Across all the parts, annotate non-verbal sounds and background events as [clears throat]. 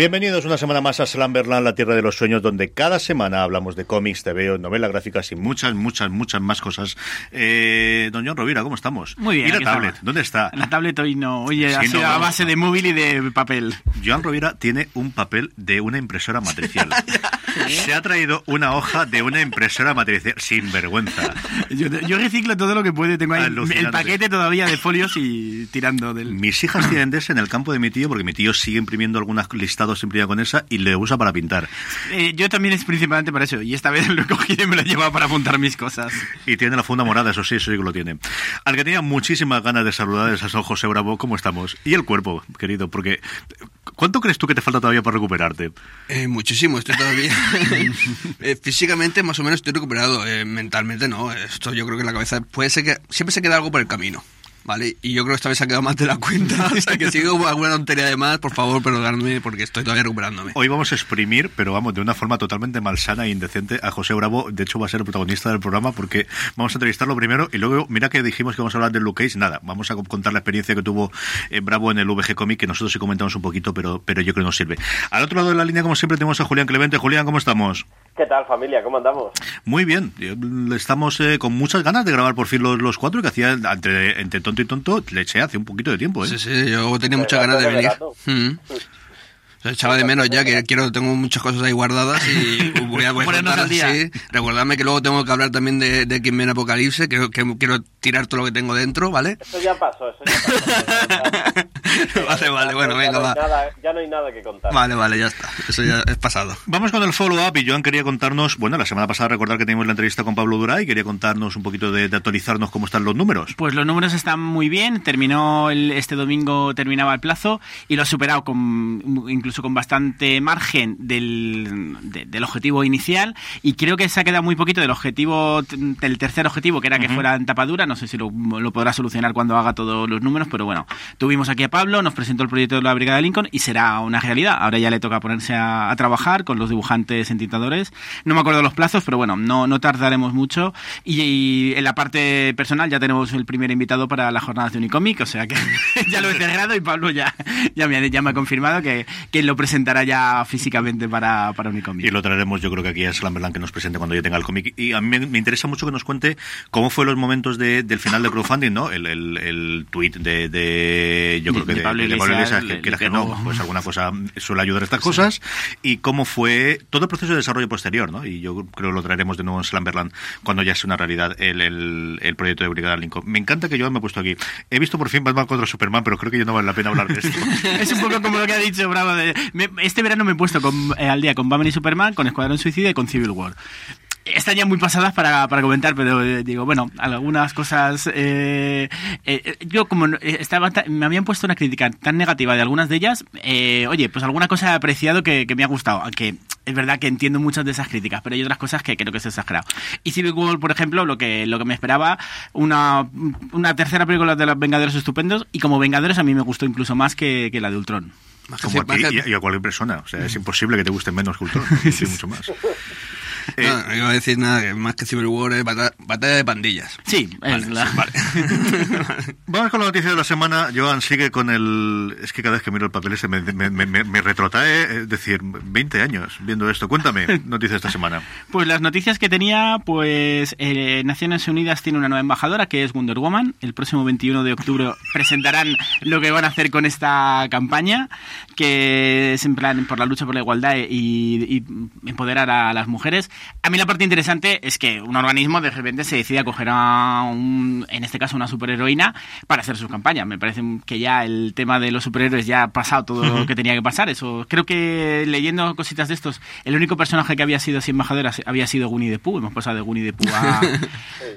Bienvenidos una semana más a Slamberland, la tierra de los sueños, donde cada semana hablamos de cómics, TV, novelas gráficas y muchas, muchas, muchas más cosas. Eh, don John Rovira, ¿cómo estamos? Muy bien. ¿Y la tablet? estamos. ¿Dónde está? La tablet hoy no. Oye, Sí, ha sido no, a no. base de móvil y de papel. Joan Rovira tiene un papel de una impresora matricial. [laughs] Se ha traído una hoja de una impresora matricial. Sin vergüenza. Yo, yo reciclo todo lo que puede. Tengo ahí Alucinante. el paquete todavía de folios y tirando del. Mis hijas [clears throat] tienen de ese en el campo de mi tío, porque mi tío sigue imprimiendo algunos listados imprimida con esa y le usa para pintar. Eh, yo también es principalmente para eso. Y esta vez [laughs] lo he cogido y me lo he llevado para apuntar mis cosas. Y tiene la funda morada, eso sí, eso sí que lo tiene. Al que tenía muchísimas ganas de saludar es a San José Bravo, ¿cómo estamos? Y el cuerpo, querido, porque ¿cuánto crees tú que te falta todavía para recuperarte? Eh, muchísimo, estoy todavía. [laughs] [laughs] Eh, físicamente, más o menos, estoy recuperado. Eh, mentalmente, no. Esto yo creo que en la cabeza puede ser que. Siempre se queda algo por el camino. ¿Vale? Y yo creo que esta vez se ha quedado más de la cuenta. [laughs] O sea, que si digo alguna tontería de más, por favor, perdonadme porque estoy todavía recuperándome. Hoy vamos a exprimir, pero vamos, de una forma totalmente malsana e indecente a José Bravo. De hecho, va a ser el protagonista del programa porque vamos a entrevistarlo primero y luego, mira que dijimos que vamos a hablar de Luke Cage. Nada, vamos a contar la experiencia que tuvo eh, Bravo en el VG Comic, que nosotros sí comentamos un poquito, pero, pero yo creo que nos sirve. Al otro lado de la línea, como siempre, tenemos a Julián Clemente. Julián, ¿cómo estamos? ¿Qué tal familia? ¿Cómo andamos? Muy bien, Eh, estamos eh, con muchas ganas de grabar por fin los, los cuatro que hacía entre, entre tonto y tonto, le eché hace un poquito de tiempo. ¿eh? Sí, sí, yo tenía muchas ganas de venir. Mm. O sea, echaba de menos ya que quiero, tengo muchas cosas ahí guardadas y voy [laughs] a, voy a Ponernos contar al día. así. Recordadme que luego tengo que hablar también de, de Apocalipsis, que, que quiero tirar todo lo que tengo dentro, ¿vale? Eso ya pasó, eso ya pasó. [laughs] vale, vale, bueno, ya venga, va. nada- ya no hay nada que contar. Vale, vale, ya está. Eso ya es pasado. Vamos con el follow-up y Joan quería contarnos, bueno, la semana pasada recordar que teníamos la entrevista con Pablo Durá y quería contarnos un poquito de, de actualizarnos cómo están los números. Pues los números están muy bien. Terminó el- este domingo, terminaba el plazo y lo ha superado con incluso con bastante margen del, de- del objetivo inicial. Y creo que se ha quedado muy poquito del objetivo, del tercer objetivo, que era que fuera en tapadura. No sé si lo, podrá solucionar cuando haga todos los números, pero bueno, tuvimos aquí a Pablo, nos presentó el proyecto de la Brigada Lincoln y será una realidad. Ahora ya le toca ponerse a, trabajar con los dibujantes entintadores. No me acuerdo los plazos, pero bueno, no, no tardaremos mucho. Y, en la parte personal ya tenemos el primer invitado para las jornadas de Unicomic, o sea que [laughs] ya lo he cerrado y Pablo ya, ya, me, ya me ha confirmado que, que lo presentará ya físicamente para, para Unicomic. Y lo traeremos yo creo que aquí a Slamberland que nos presente cuando yo tenga el cómic. Y a mí me interesa mucho que nos cuente cómo fue los momentos de- del final de crowdfunding, ¿no? El, el, el tweet de, de- yo creo que de Pablo Iglesias, que le que no, pues alguna cosa [laughs] suele ayudar a estas cosas. Y cómo fue todo el proceso de desarrollo posterior, ¿no? Y yo creo que lo traeremos de nuevo en Slamberland cuando ya sea una realidad el, el, el proyecto de Brigada Lincoln. Me encanta que yo me he puesto aquí. He visto por fin Batman contra Superman, pero creo que ya no vale la pena hablar de esto. [laughs] Es un poco como lo que ha dicho Bravo. de- me- este verano me he puesto con- eh, al día con Batman y Superman, con Escuadrón Suicida y con Civil War. Están ya muy pasadas para, para comentar, pero eh, digo, bueno, algunas cosas. eh, eh, yo, como no- eh, estaba ta- me habían puesto una crítica tan negativa de algunas de ellas, eh, oye, pues alguna cosa he apreciado que, que me ha gustado. Aunque es verdad que entiendo muchas de esas críticas, pero hay otras cosas que creo que es exagerado. Y Civil War, por ejemplo, lo que, lo que me esperaba, una, una tercera película de los Vengadores estupendos, y como Vengadores a mí me gustó incluso más que, que la de Ultron. Como a ti y a, y a cualquier persona. O sea, es imposible que te guste menos que Ultron. [laughs] Sí, mucho más. Eh, No, no iba a decir nada, que más que Civil War es bata- batalla de pandillas. Sí, es la- [laughs] Vamos con la noticia de la semana. Joan sigue con el. Es que cada vez que miro el papel ese me, me, me, me- me retrotrae, es decir, 20 años viendo esto. Cuéntame, noticia de esta semana. Pues las noticias que tenía, pues eh, Naciones Unidas tiene una nueva embajadora que es Wonder Woman. El próximo 21 de octubre presentarán lo que van a hacer con esta campaña, que es en plan por la lucha por la igualdad y, y empoderar a las mujeres. A mí la parte interesante es que un organismo de repente se decide a coger a un, en este caso una superheroína para hacer su campaña. Me parece que ya el tema de los superhéroes ya ha pasado todo lo que tenía que pasar. Eso creo que leyendo cositas de estos, el único personaje que había sido así embajadora había sido Winnie the Pooh. Hemos pasado de Winnie the Pooh a,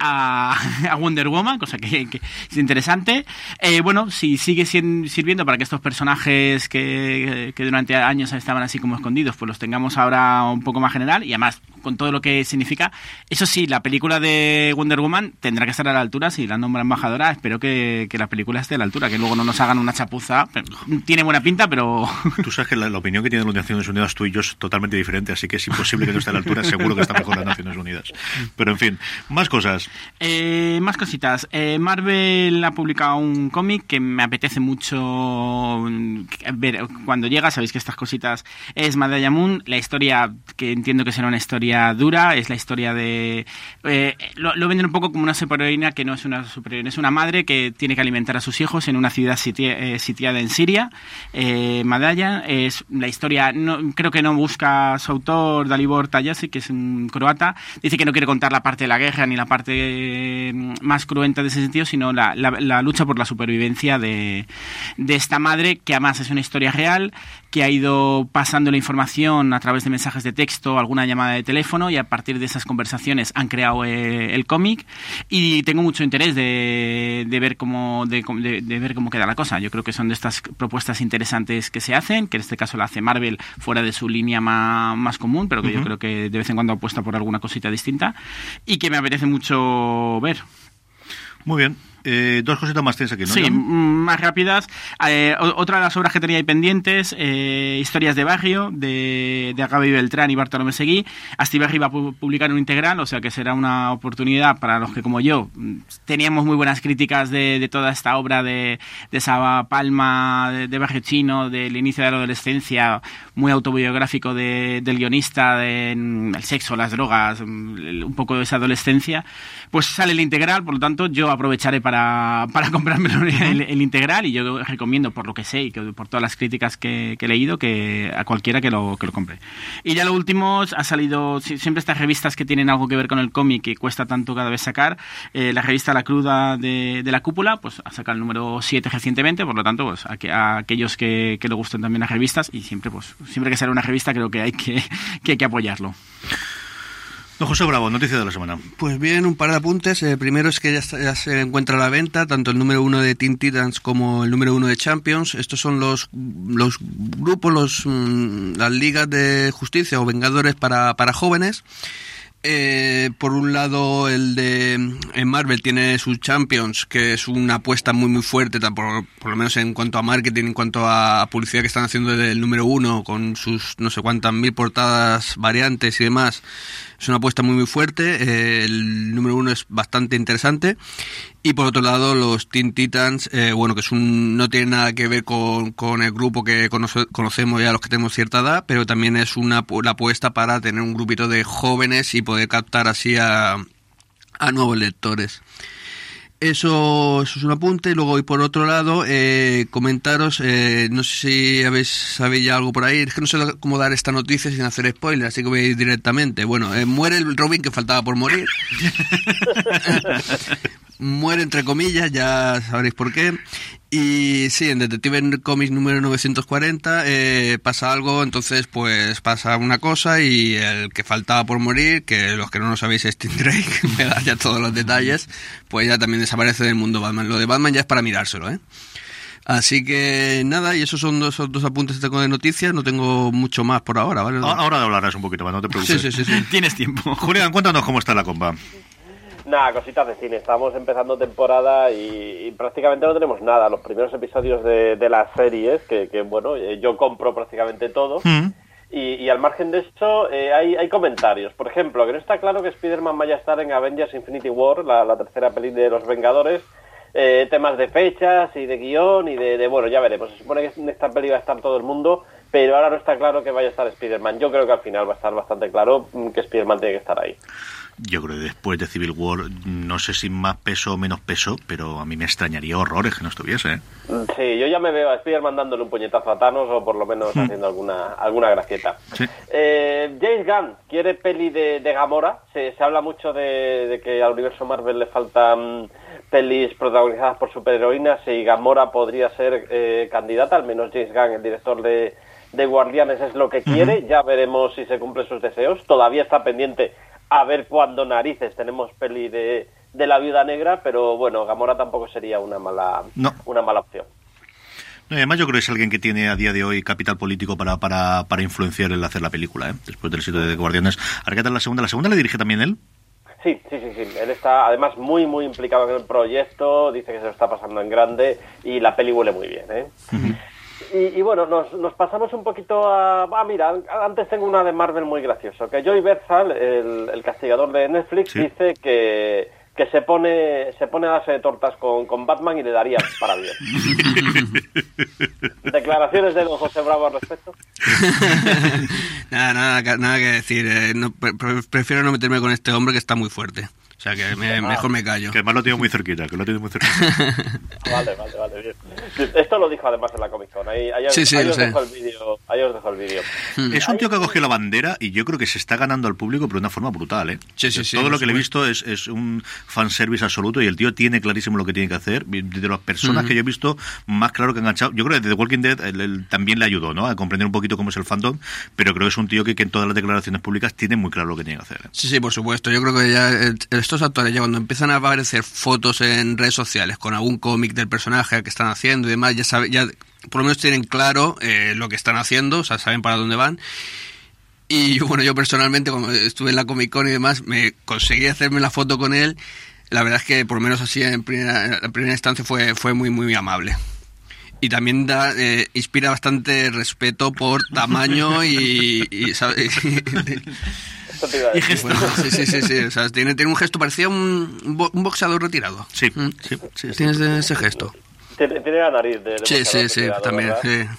[laughs] a, [laughs] a Wonder Woman, cosa que, que es interesante. Eh, bueno, si sigue sirviendo para que estos personajes que, que durante años estaban así como escondidos, pues los tengamos ahora un poco más general y además con todo lo que significa. Eso sí, la película de Wonder Woman tendrá que estar a la altura. Si la nombra embajadora, espero que, que la película esté a la altura, que luego no nos hagan una chapuza. Tiene buena pinta, pero [laughs] Tú sabes que la, la opinión que tienen las Naciones Unidas tú y yo es totalmente diferente, así que es imposible que no esté a la altura. Seguro que está mejor las Naciones Unidas. Pero en fin, más cosas. Eh, más cositas. Eh, Marvel ha publicado un cómic que me apetece mucho mm, ver cuando llega. Sabéis que estas cositas es Madaya Moon. La historia, que entiendo que será una historia dura, es la historia de... eh, lo, lo venden un poco como una superheroína que no es una superheroína, es una madre que tiene que alimentar a sus hijos en una ciudad sitia- eh, sitiada en Siria. Eh, Madaya es la historia, no, creo que no busca su autor, Dalibor Tayasi, que es un croata. Dice que no quiere contar la parte de la guerra ni la parte eh, más cruenta de ese sentido, sino la, la- la lucha por la supervivencia de, de esta madre, que además es una historia real, que ha ido pasando la información a través de mensajes de texto, alguna llamada de teléfono, y a partir de esas conversaciones han creado eh, el cómic. Y tengo mucho interés de, de ver cómo de, de- de ver cómo queda la cosa. Yo creo que son de estas propuestas interesantes que se hacen, que en este caso la hace Marvel fuera de su línea más, más común, pero que yo creo que de vez en cuando apuesta por alguna cosita distinta y que me apetece mucho ver. Muy bien. Eh, dos cositas más tienes aquí, ¿no? Sí, mm, más rápidas. Eh, otra de las obras que tenía ahí pendientes, eh, Historias de Barrio, de, de Agabe Beltrán y Bartolomé Seguí. Astiberri va a pu- publicar un integral, o sea que será una oportunidad para los que, como yo, mm, teníamos muy buenas críticas de, de toda esta obra de, de esa palma de, de Barrio Chino, del inicio de la adolescencia, muy autobiográfico de- del guionista, de mm, el sexo, las drogas, un poco de esa adolescencia. Pues sale el integral, por lo tanto, yo aprovecharé para, para comprármelo el, el integral y yo recomiendo, por lo que sé y que por todas las críticas que, que he leído, que a cualquiera que lo, que lo compre. Y ya lo último, ha salido si- siempre estas revistas que tienen algo que ver con el cómic que cuesta tanto cada vez sacar. Eh, la revista La Cruda de, de la Cúpula, pues ha sacado el número 7 recientemente, por lo tanto, pues a, que- a aquellos que, que le gusten también las revistas y siempre, pues siempre que sale una revista creo que hay que, que, hay que apoyarlo. Don José Bravo, noticia de la semana. Pues bien, un par de apuntes. Eh, primero es que ya, está- ya se encuentra a la venta tanto el número uno de Teen Titans como el número uno de Champions. Estos son los, los grupos, los, mm, las ligas de justicia o vengadores para, para jóvenes. Eh, por un lado, el de en Marvel tiene sus Champions, que es una apuesta muy muy fuerte, por, por lo menos en cuanto a marketing, en cuanto a publicidad que están haciendo del número uno, con sus no sé cuántas mil portadas variantes y demás. Es una apuesta muy muy fuerte. eh, el número uno es bastante interesante. Y por otro lado, los Teen Titans, eh, bueno, que es un, no tiene nada que ver con, con el grupo que conoce- conocemos ya los que tenemos cierta edad, pero también es una, la apuesta para tener un grupito de jóvenes y poder captar así a, a nuevos lectores. Eso, es un apunte. Luego, y por otro lado, eh, comentaros, eh, no sé si habéis, sabéis ya algo por ahí. Es que no sé cómo dar esta noticia sin hacer spoiler, así que voy a ir directamente. Bueno, eh, muere el Robin que faltaba por morir. [laughs] muere entre comillas, ya sabréis por qué. Y sí, en Detective Comics número 940 eh, pasa algo, entonces pues pasa una cosa y el que faltaba por morir, que los que no lo sabéis es Tim Drake, [laughs] me da ya todos los detalles, pues ya también desaparece del mundo Batman. Lo de Batman ya es para mirárselo, ¿eh? Así que nada, y esos son dos, dos apuntes que tengo de noticias, no tengo mucho más por ahora, ¿vale? Ahora hablarás un poquito más, no te preocupes. sí, sí, sí. [laughs] Tienes tiempo. Julián, cuéntanos cómo está la compa. Nada, cositas de cine. Estamos empezando temporada y, y prácticamente no tenemos nada. Los primeros episodios de, de las series, que, que, bueno, eh, yo compro prácticamente todo. Mm. Y, y al margen de eso, eh, hay, hay comentarios. Por ejemplo, que no está claro que Spider-Man vaya a estar en Avengers Infinity War, la, la tercera peli de los Vengadores. Eh, temas de fechas y de guion y de, de, bueno, ya veremos. Se supone que en esta peli va a estar todo el mundo, pero ahora no está claro que vaya a estar Spider-Man. Yo creo que al final va a estar bastante claro mm, que Spider-Man tiene que estar ahí. Yo creo que después de Civil War, no sé si más peso o menos peso, pero a mí me extrañaría horrores que no estuviese. ¿eh? Sí, yo ya me veo a Spider-Man dándole un puñetazo a Thanos o por lo menos haciendo alguna alguna gracieta. Sí. Eh, James Gunn quiere peli de, de Gamora. Se, se habla mucho de, de que al universo Marvel le faltan pelis protagonizadas por superheroínas y Gamora podría ser eh, candidata, al menos James Gunn, el director de, de Guardianes, es lo que quiere. Ya veremos si se cumplen sus deseos. Todavía está pendiente a ver cuándo narices tenemos peli de, de la viuda negra, pero bueno, Gamora tampoco sería una mala, No. una mala opción. No, y además yo creo que es alguien que tiene a día de hoy capital político para, para, para influenciar el hacer la película, ¿eh? después del sitio de Guardianes. Ahora, ¿qué tal la segunda? ¿La segunda la dirige también él? Sí, sí, sí, sí. Él está además muy, muy implicado en el proyecto, dice que se lo está pasando en grande y la peli huele muy bien, ¿eh? Y, y bueno, nos, nos pasamos un poquito a... Ah, mira, antes tengo una de Marvel muy gracioso, que Joey Berzal, el, el castigador de Netflix, Sí. dice que, que se pone se pone a darse de tortas con, con Batman y le daría para bien. [laughs] Declaraciones de don José Bravo al respecto. [laughs] nada, nada, nada que decir. eh, no, pre- pre- prefiero no meterme con este hombre que está muy fuerte. Sea que me- mejor me callo. Que además lo tiene muy cerquita, que lo tiene muy cerquita. [laughs] Vale, vale, vale, bien. Esto lo dijo además en la Comic Con. Ahí, ahí os- Sí, sí, ahí os dejo el vídeo. Ahí os dejo el vídeo. Es un tío que ha cogido la bandera y yo creo que se está ganando al público por una forma brutal, ¿eh? Sí, sí, sí, Todo lo que le he visto es, es un fanservice absoluto y el tío tiene clarísimo lo que tiene que hacer. De las personas que yo he visto más claro que ha enganchado, yo creo que The Walking Dead él- él también le ayudó, ¿no? A comprender un poquito cómo es el fandom, pero creo que es un tío que, que en todas las declaraciones públicas tiene muy claro lo que tiene que hacer. ¿eh? Sí, sí, por supuesto. Yo creo que ya eh, estos actores ya cuando empiezan a aparecer fotos en redes sociales con algún cómic del personaje que están haciendo y demás, ya sabe, ya por lo menos tienen claro eh, lo que están haciendo, o sea, saben para dónde van. Y bueno, yo personalmente cuando estuve en la Comic Con y demás, me conseguí hacerme la foto con él. La verdad es que por lo menos así en primera, en primera instancia fue, fue muy, muy amable. Y también da, eh, inspira bastante respeto por tamaño y, y. [laughs] Esto te iba a Y decir. gesto. Bueno, sí, sí, sí, sí. O sea, tiene, tiene un gesto, parecía un, un bo- un boxeador retirado. Sí, Mm. sí, sí, sí. Tienes ese gesto. Tiene, tiene la nariz de. de Sí, sí, sí, retirado, también.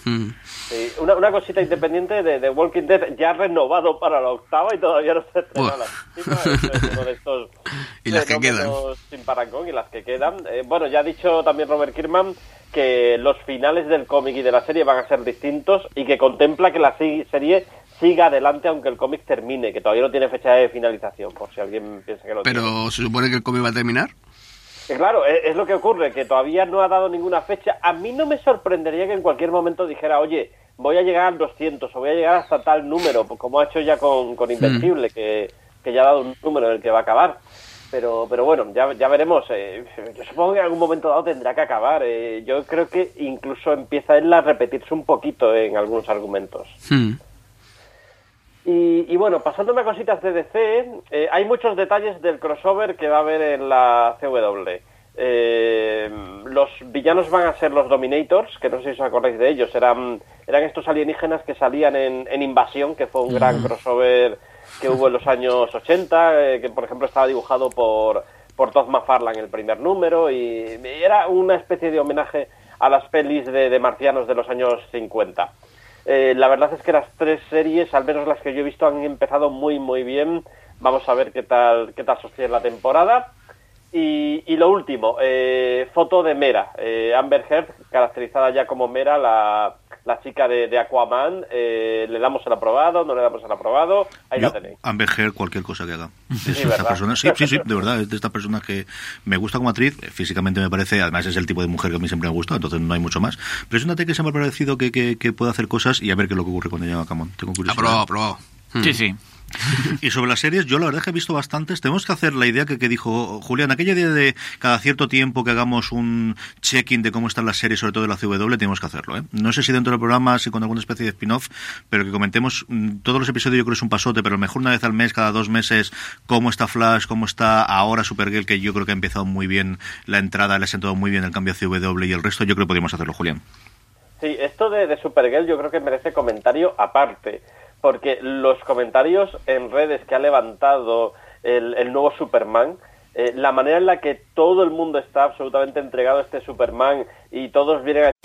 Mm. Sí, Una, una cosita independiente de, de Walking Dead ya renovado para la octava y todavía no se estrena la séptima. Estos [laughs] Y las que fenómenos sin parangón y las que quedan. Eh, bueno, ya ha dicho también Robert Kirkman que los finales del cómic y de la serie van a ser distintos y que contempla que la serie siga adelante aunque el cómic termine, que todavía no tiene fecha de finalización, por si alguien piensa que lo tiene. Pero se supone que el cómic va a terminar. Que claro, es, es lo que ocurre, que todavía no ha dado ninguna fecha. A mí no me sorprendería que en cualquier momento dijera, oye, voy a llegar al 200 o voy a llegar hasta tal número, pues como ha hecho ya con, con Invencible, que, que ya ha dado un número en el que va a acabar. Pero, pero bueno, ya, ya veremos. eh, yo supongo que en algún momento dado tendrá que acabar. eh, yo creo que incluso empieza él a repetirse un poquito en algunos argumentos. Mm. Y, y bueno, pasándome a cositas de DC, eh, hay muchos detalles del crossover que va a haber en la CW. Eh, los villanos van a ser los Dominators, que no sé si os acordáis de ellos, eran, eran estos alienígenas que salían en, en Invasión, que fue un gran crossover que hubo en los años 80, eh, que por ejemplo estaba dibujado por, por Todd McFarlane el primer número, y, y era una especie de homenaje a las pelis de, de marcianos de los años 50. Eh, la verdad es que las tres series, al menos las que yo he visto, han empezado muy muy bien. Vamos a ver qué tal qué tal sostiene la temporada. Y, y lo último, eh, foto de Mera, eh, Amber Heard, caracterizada ya como Mera, la, la chica de, de Aquaman. Eh, ¿Le damos el aprobado? ¿No le damos el aprobado? Ahí Yo, la tenéis. Amber Heard, cualquier cosa que haga. Es Sí, esta persona, sí, sí, sí, de verdad, es de estas personas que me gusta como actriz, físicamente me parece, además es el tipo de mujer que a mí siempre me gusta, entonces no hay mucho más. Pero es una que se me ha parecido que, que, que puede hacer cosas y a ver qué es lo que ocurre cuando llega a Camón. Tengo curiosidad. Aprobado, aprobado. Mm. Sí, sí. Y sobre las series, yo la verdad es que he visto bastantes. Tenemos que hacer la idea que, que dijo Julián, aquella idea de cada cierto tiempo que hagamos un check-in de cómo están las series, sobre todo de la CW, tenemos que hacerlo. ¿eh? No sé si dentro del programa, si con alguna especie de spin-off, pero que comentemos mm, todos los episodios, yo creo que es un pasote, pero mejor una vez al mes, cada dos meses, cómo está Flash, cómo está ahora Supergirl, que yo creo que ha empezado muy bien la entrada, le ha sentado muy bien el cambio a CW y el resto, yo creo que podríamos hacerlo, Julián. Sí, esto de Supergirl yo creo que merece comentario aparte. Porque los comentarios en redes que ha levantado el, nuevo Superman, eh, la manera en la que todo el mundo está absolutamente entregado a este Superman y todos vienen a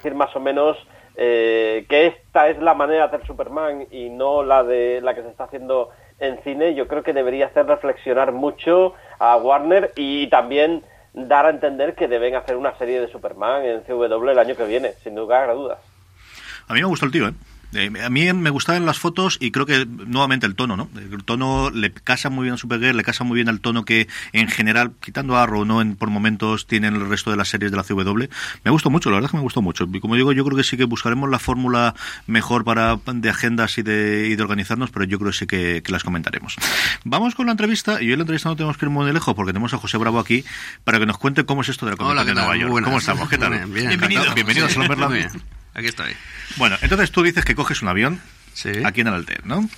decir más o menos eh, que esta es la manera de hacer Superman y no la de la que se está haciendo en cine, yo creo que debería hacer reflexionar mucho a Warner y también dar a entender que deben hacer una serie de Superman en CW el año que viene, sin lugar a dudas. A mí me gustó el tío, ¿eh? Eh, a mí me gustaban las fotos y creo que nuevamente el tono, ¿no? El tono le casa muy bien a Supergirl, le casa muy bien al tono que en general, quitando a Arrow, ¿no? En, por momentos tienen el resto de las series de la CW. Me gustó mucho, la verdad es que me gustó mucho. Y como digo, yo creo que sí que buscaremos la fórmula mejor para de agendas y de, y de organizarnos, pero yo creo que sí que, que las comentaremos. Vamos con la entrevista, y hoy la entrevista no tenemos que ir muy lejos porque tenemos a José Bravo aquí para que nos cuente cómo es esto de la Comic Hola, Con ¿qué de? Nueva York. ¿Cómo estamos? ¿Qué tal? Bien, bien. Bienvenido. Bienvenidos a. Aquí estoy. Bueno, entonces tú dices que coges un avión Sí. aquí en el Alter, ¿no?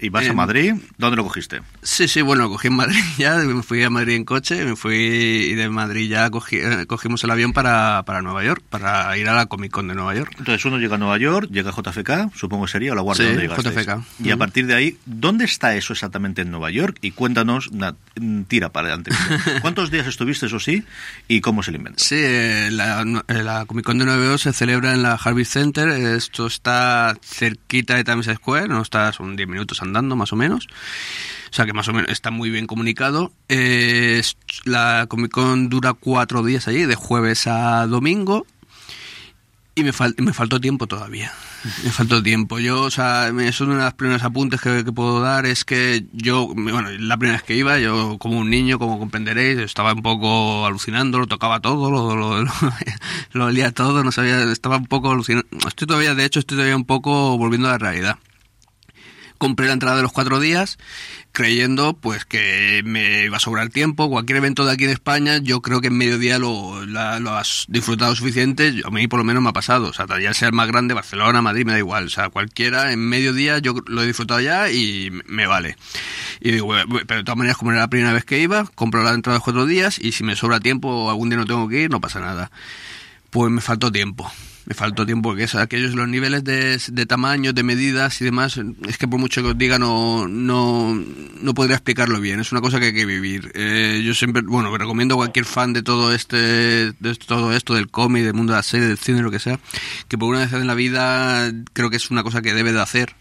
Y vas a En- Madrid. ¿Dónde lo cogiste? Sí, sí, bueno, lo cogí en Madrid [laughs] ya, me fui a Madrid en coche, me fui y de Madrid ya cogí- eh, cogimos el avión para, para Nueva York, para ir a la Comic Con de Nueva York. Entonces uno llega a Nueva York, llega a JFK, supongo que sería, o la Guardia Sí, donde llegasteis. JFK. Y a partir de ahí, ¿dónde está eso exactamente en Nueva York? Y cuéntanos, una, mm, tira para adelante. [laughs] ¿Cuántos días estuviste, eso sí? ¿Y cómo se lo inventó? Sí, eh, la, eh, la Comic Con de Nueva York se celebra en la Harvey Center, esto está cerquita de Times Square, no está, son 10 minutos andando más o menos. O sea que más o menos está muy bien comunicado. Eh, la Comic Con dura cuatro días allí, de jueves a domingo. Y me, fal- me faltó tiempo todavía. Me faltó tiempo. Yo, o sea, me- es uno de los primeros apuntes que, puedo dar. Es que yo, bueno, la primera vez que iba, yo como un niño, como comprenderéis, estaba un poco alucinando, lo tocaba todo, lo, lo, lo, [laughs] lo todo, no sabía, estaba un poco alucinando. Estoy todavía, de hecho, estoy todavía un poco volviendo a la realidad compré la entrada de los cuatro días creyendo pues que me iba a sobrar tiempo. Cualquier evento de aquí en España yo creo que en mediodía lo, lo has disfrutado suficiente. A mí por lo menos me ha pasado. O sea ya sea el más grande Barcelona Madrid me da igual. O sea cualquiera en mediodía yo lo he disfrutado ya y me vale. Y pero de todas maneras como era la primera vez que iba compro la entrada de los cuatro días y si me sobra tiempo o algún día no tengo que ir no pasa nada. Pues me faltó tiempo. Me faltó tiempo, porque es aquellos los niveles de, de tamaño, de medidas y demás, es que por mucho que os diga no, no, no podría explicarlo bien, es una cosa que hay que vivir. Eh, yo siempre, bueno, recomiendo a cualquier fan de todo este, de todo esto, del cómic, del mundo de la serie, del cine, lo que sea, que por una vez en la vida creo que es una cosa que debe de hacer.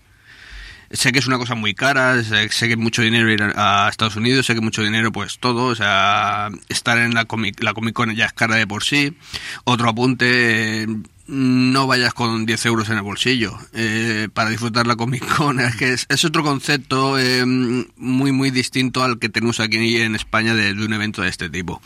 Sé que es una cosa muy cara, sé, sé que mucho dinero ir a, Estados Unidos, sé que mucho dinero pues todo, o sea, estar en la Comic, la Comic Con ya es cara de por sí. Otro apunte, no vayas con 10 euros en el bolsillo eh, para disfrutar la Comic Con, es es, otro concepto eh, muy muy distinto al que tenemos aquí en España de, un evento de este tipo.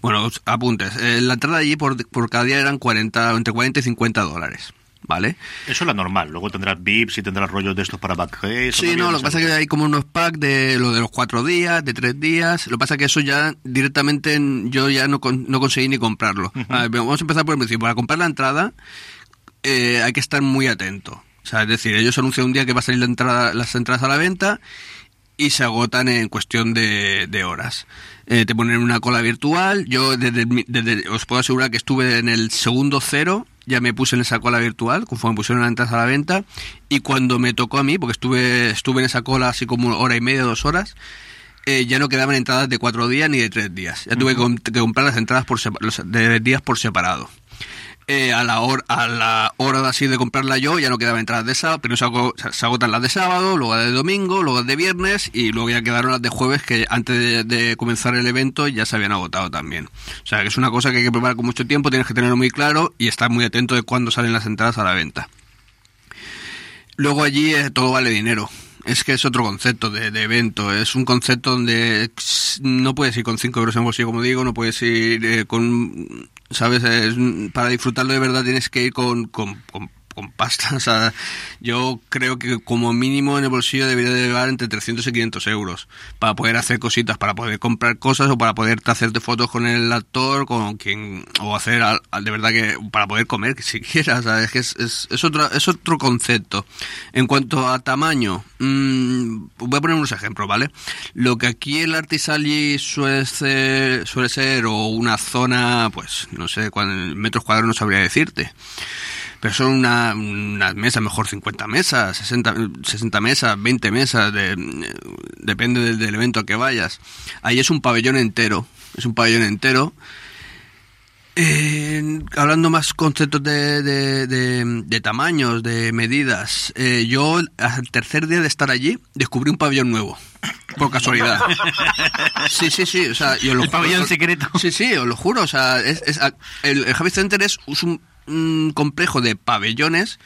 Bueno, apuntes, eh, la entrada allí por, por cada día eran 40, entre 40 y 50 dólares. ¿Vale? Eso es la normal. Luego tendrás VIPs y tendrás rollos de estos para backstage. Sí, no, lo que pasa es que hay como unos packs de lo de los cuatro días, de tres días. Lo que pasa es que eso ya directamente en- yo ya no, con- no conseguí ni comprarlo. A ver, vamos a empezar por el principio. Para comprar la entrada eh, hay que estar muy atento. O sea, es decir, ellos anuncian un día que va a salir la entrada, las entradas a la venta y se agotan en cuestión de, de horas. Eh, te ponen una cola virtual. Yo desde, desde- os puedo asegurar que estuve en el segundo cero, ya me puse en esa cola virtual, conforme pusieron la entrada a la venta. Y cuando me tocó a mí, porque estuve, estuve en esa cola así como hora y media, dos horas, eh, ya no quedaban entradas de cuatro días ni de tres días. Ya tuve que, com- que comprar las entradas por de días por separado. Eh, a la hora a la hora de así de comprarla yo ya no quedaban entradas de sábado pero se, ago- se agotan las de sábado luego las de domingo luego las de viernes y luego ya quedaron las de jueves que antes de, comenzar el evento ya se habían agotado también o sea que es una cosa que hay que preparar con mucho tiempo tienes que tenerlo muy claro y estar muy atento de cuándo salen las entradas a la venta luego allí eh, todo vale dinero es que es otro concepto de, de evento. Es un concepto donde no puedes ir con 5 euros en bolsillo, como digo, no puedes ir eh, con. ¿Sabes? Es, para disfrutarlo de verdad tienes que ir con, con, con pasta. [laughs] O sea, yo creo que como mínimo en el bolsillo debería de llevar entre 300 y 500 euros para poder hacer cositas, para poder comprar cosas o para poder hacerte fotos con el actor, con quien. o hacer al- de verdad que. para poder comer siquiera. [laughs] ¿sabes? Que es, es, es, otra, es otro concepto. En cuanto a tamaño, mm, voy a poner unos ejemplos, ¿vale? Lo que aquí el Artisali suele ser, suele ser o una zona, pues no sé, cuán- metros cuadrados no sabría decirte. Pero son una, unas mesas, mejor 50 mesas, 60, 60 mesas, 20 mesas, de- depende del, del evento al que vayas. Ahí es un pabellón entero, es un pabellón entero. Eh, hablando más conceptos de, de, de- de tamaños, de medidas, eh, yo al tercer día de estar allí descubrí un pabellón nuevo, por casualidad. Sí, sí, sí, o sea, yo lo El pabellón secreto. Sí, sí, os lo juro, o sea, es, es- el, el Javi Center es, es un, un complejo de pabellones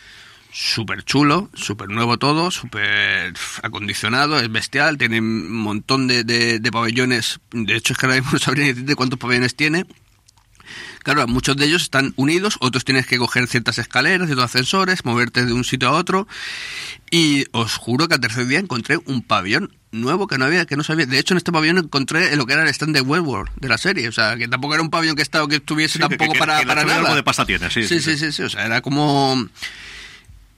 súper chulo, súper nuevo todo, súper acondicionado, es bestial, tiene un montón de, de- de pabellones, de hecho es que ahora mismo no sabría decirte cuántos pabellones tiene, Claro, muchos de ellos están unidos, otros tienes que coger ciertas escaleras, ciertos ascensores, moverte de un sitio a otro. Y os juro que al tercer día encontré un pabellón nuevo que no había, que no sabía. De hecho, en este pabellón encontré lo que era el stand de Westworld de la serie. O sea, que tampoco era un pabellón que estaba que estuviese Sí, tampoco que- para, que para nada. algo de pasta tiene, sí, sí, sí, sí, sí, sí. O sea, era como.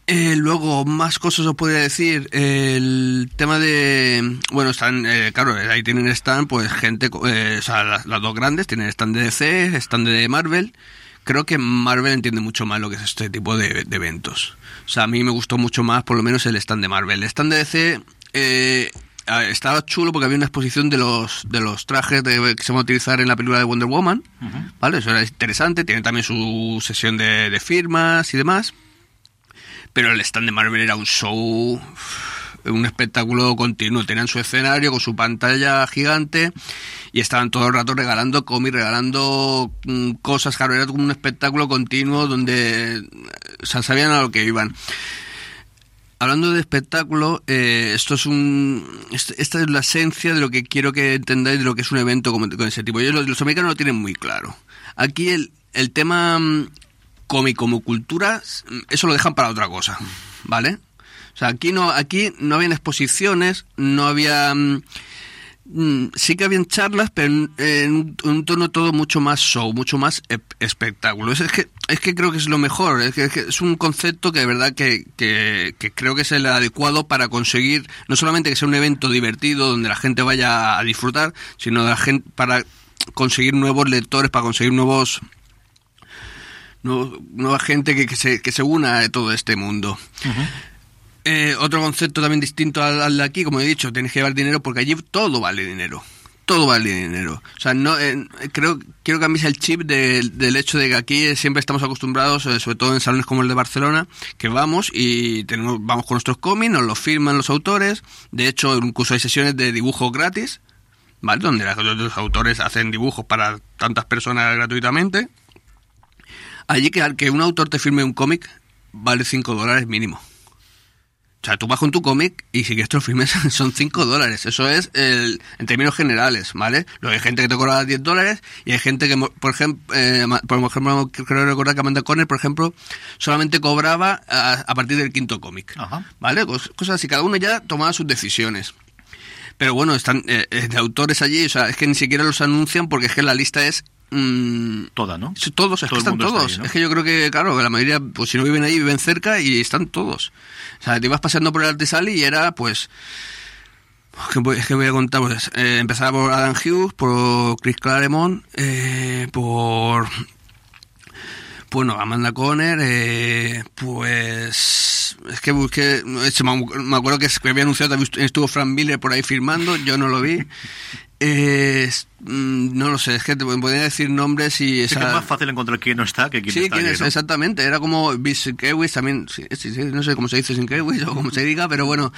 Eh, luego, más cosas os podría decir. El tema de. Bueno, están. eh, claro, ahí tienen stand, pues gente. eh, o sea, las, las dos grandes tienen stand de DC, stand de Marvel. Creo que Marvel entiende mucho más lo que es este tipo de, de eventos. O sea, a mí me gustó mucho más, por lo menos, el stand de Marvel. El stand de DC. Ah, estaba chulo porque había una exposición de los de los trajes de- que se van a utilizar en la película de Wonder Woman, ¿vale? Eso era interesante, tiene también su sesión de, de firmas y demás. Pero el stand de Marvel era un show, un espectáculo continuo. Tenían su escenario con su pantalla gigante y estaban todo el rato regalando cómics, regalando mm, cosas. Claro, era como un espectáculo continuo donde o sea, sabían a lo que iban. Hablando de espectáculo, eh, esto es un, est- esta es la esencia de lo que quiero que entendáis de lo que es un evento como, con ese tipo. Ellos, los, los americanos lo tienen muy claro. Aquí el, el tema mm, cómic como cultura, mm, eso lo dejan para otra cosa, ¿vale? O sea, aquí no, aquí no habían exposiciones, no había... mm, sí que habían charlas, pero en, un, tono todo mucho más show, mucho más ep- espectáculo. Es, es que, es que creo que es lo mejor, es que, es un concepto que de verdad que, que, que creo que es el adecuado para conseguir, no solamente que sea un evento divertido donde la gente vaya a disfrutar, sino de la gente, para conseguir nuevos lectores, para conseguir nuevos nuevo- nueva gente que, que se, que se una a todo este mundo. Eh, otro concepto también distinto al, de aquí, como he dicho, tienes que llevar dinero porque allí todo vale dinero. Todo vale dinero. O sea, no, eh, creo, quiero cambiar el chip de- del hecho de que aquí siempre estamos acostumbrados, eh, sobre todo en salones como el de Barcelona, que vamos y tenemos, vamos con nuestros cómics, nos los firman los autores. De hecho, incluso hay sesiones de dibujo gratis, ¿vale? Donde los autores hacen dibujos para tantas personas gratuitamente. Allí que, que un autor te firme un cómic vale 5 dólares mínimo. O sea, tú vas con tu cómic y si quieres firmes [laughs] son 5 dólares. Eso es el, en términos generales, ¿vale? Luego hay gente que te cobra 10 dólares y hay gente que, por ejemplo, eh, por ejemplo, creo recordar que Amanda Conner, por ejemplo, solamente cobraba a, a partir del quinto cómic. Ajá. ¿Vale? Cos- Cosas así, cada uno ya tomaba sus decisiones. Pero bueno, están eh, eh, de autores allí, o sea, es que ni siquiera los anuncian porque es que la lista es... mm, Toda, ¿no? Todos, es Todo que están está todos. ahí, ¿no? Es que yo creo que, claro, que la mayoría, pues si no viven ahí, viven cerca y están todos. O sea, te ibas paseando por el Artisali y era, pues... Es que voy, es que voy a contar, pues, eh, empezaba por Adam Hughes, por Chris Claremont, eh, por... Bueno, Amanda Conner, eh, pues... Es que busqué... Me acuerdo que había anunciado, estuvo Frank Miller por ahí firmando, yo no lo vi. Eh, no lo sé, es que te podría decir nombres y... Esa... que es más fácil encontrar quién no está que quién Sí, está exactamente. Era como Kewis también. sí, no sé cómo se dice sin Kewis [laughs] o cómo se diga, pero bueno.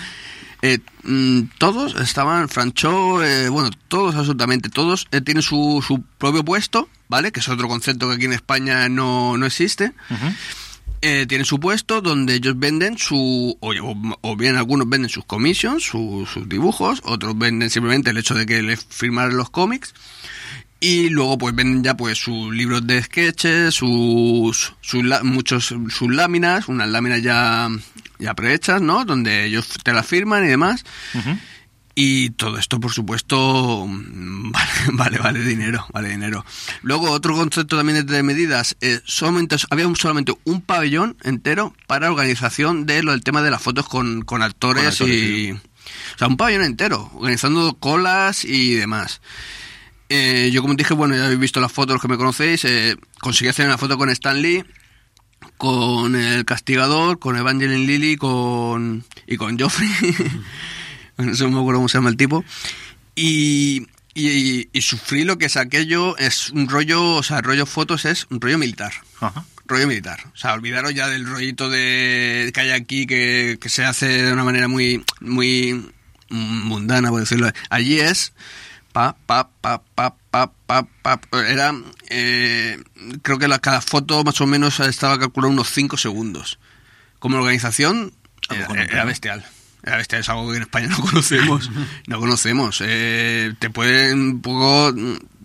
eh, mm, todos estaban, Francho, eh, bueno, todos absolutamente, todos eh, tienen su, su propio puesto, ¿vale? Que es otro concepto que aquí en España no, no existe. Eh, tienen su puesto donde ellos venden su, o, bien algunos venden sus commissions, su- sus dibujos, otros venden simplemente el hecho de que les firmaran los cómics. Y luego pues venden ya pues sus libros de sketches, sus, sus muchos sus láminas, unas láminas ya, ya prehechas, ¿no? Donde ellos te las firman y demás. Y todo esto, por supuesto, mm, [laughs] vale, vale, vale dinero, vale dinero. Luego, otro concepto también de medidas, eh, solamente, había un- solamente un pabellón entero para organización de lo del tema de las fotos con, con actores, Con actores, y... O sea, un pabellón entero, organizando colas y demás. Eh, yo como dije, bueno, ya habéis visto las fotos, los que me conocéis, eh, conseguí hacer una foto con Stan Lee, con el castigador, con Evangeline Lilly con, y con Joffrey. [laughs] no me acuerdo cómo se llama el tipo. Y, y, y sufrí lo que es aquello, es un rollo, o sea, rollo fotos es un rollo militar. Ajá. Rollo militar. O sea, olvidaros ya del rollito de que hay aquí que, que se hace de una manera muy, muy mundana, por decirlo. Allí es pa, pa, pa, pa, pa, pa, pa. Era, eh, creo que la, cada foto más o menos estaba calculada unos 5 segundos. Como organización, Ah, era, bestial. Bestial, es algo que en España [laughs] no conocemos. No conocemos. Eh, te puede un poco.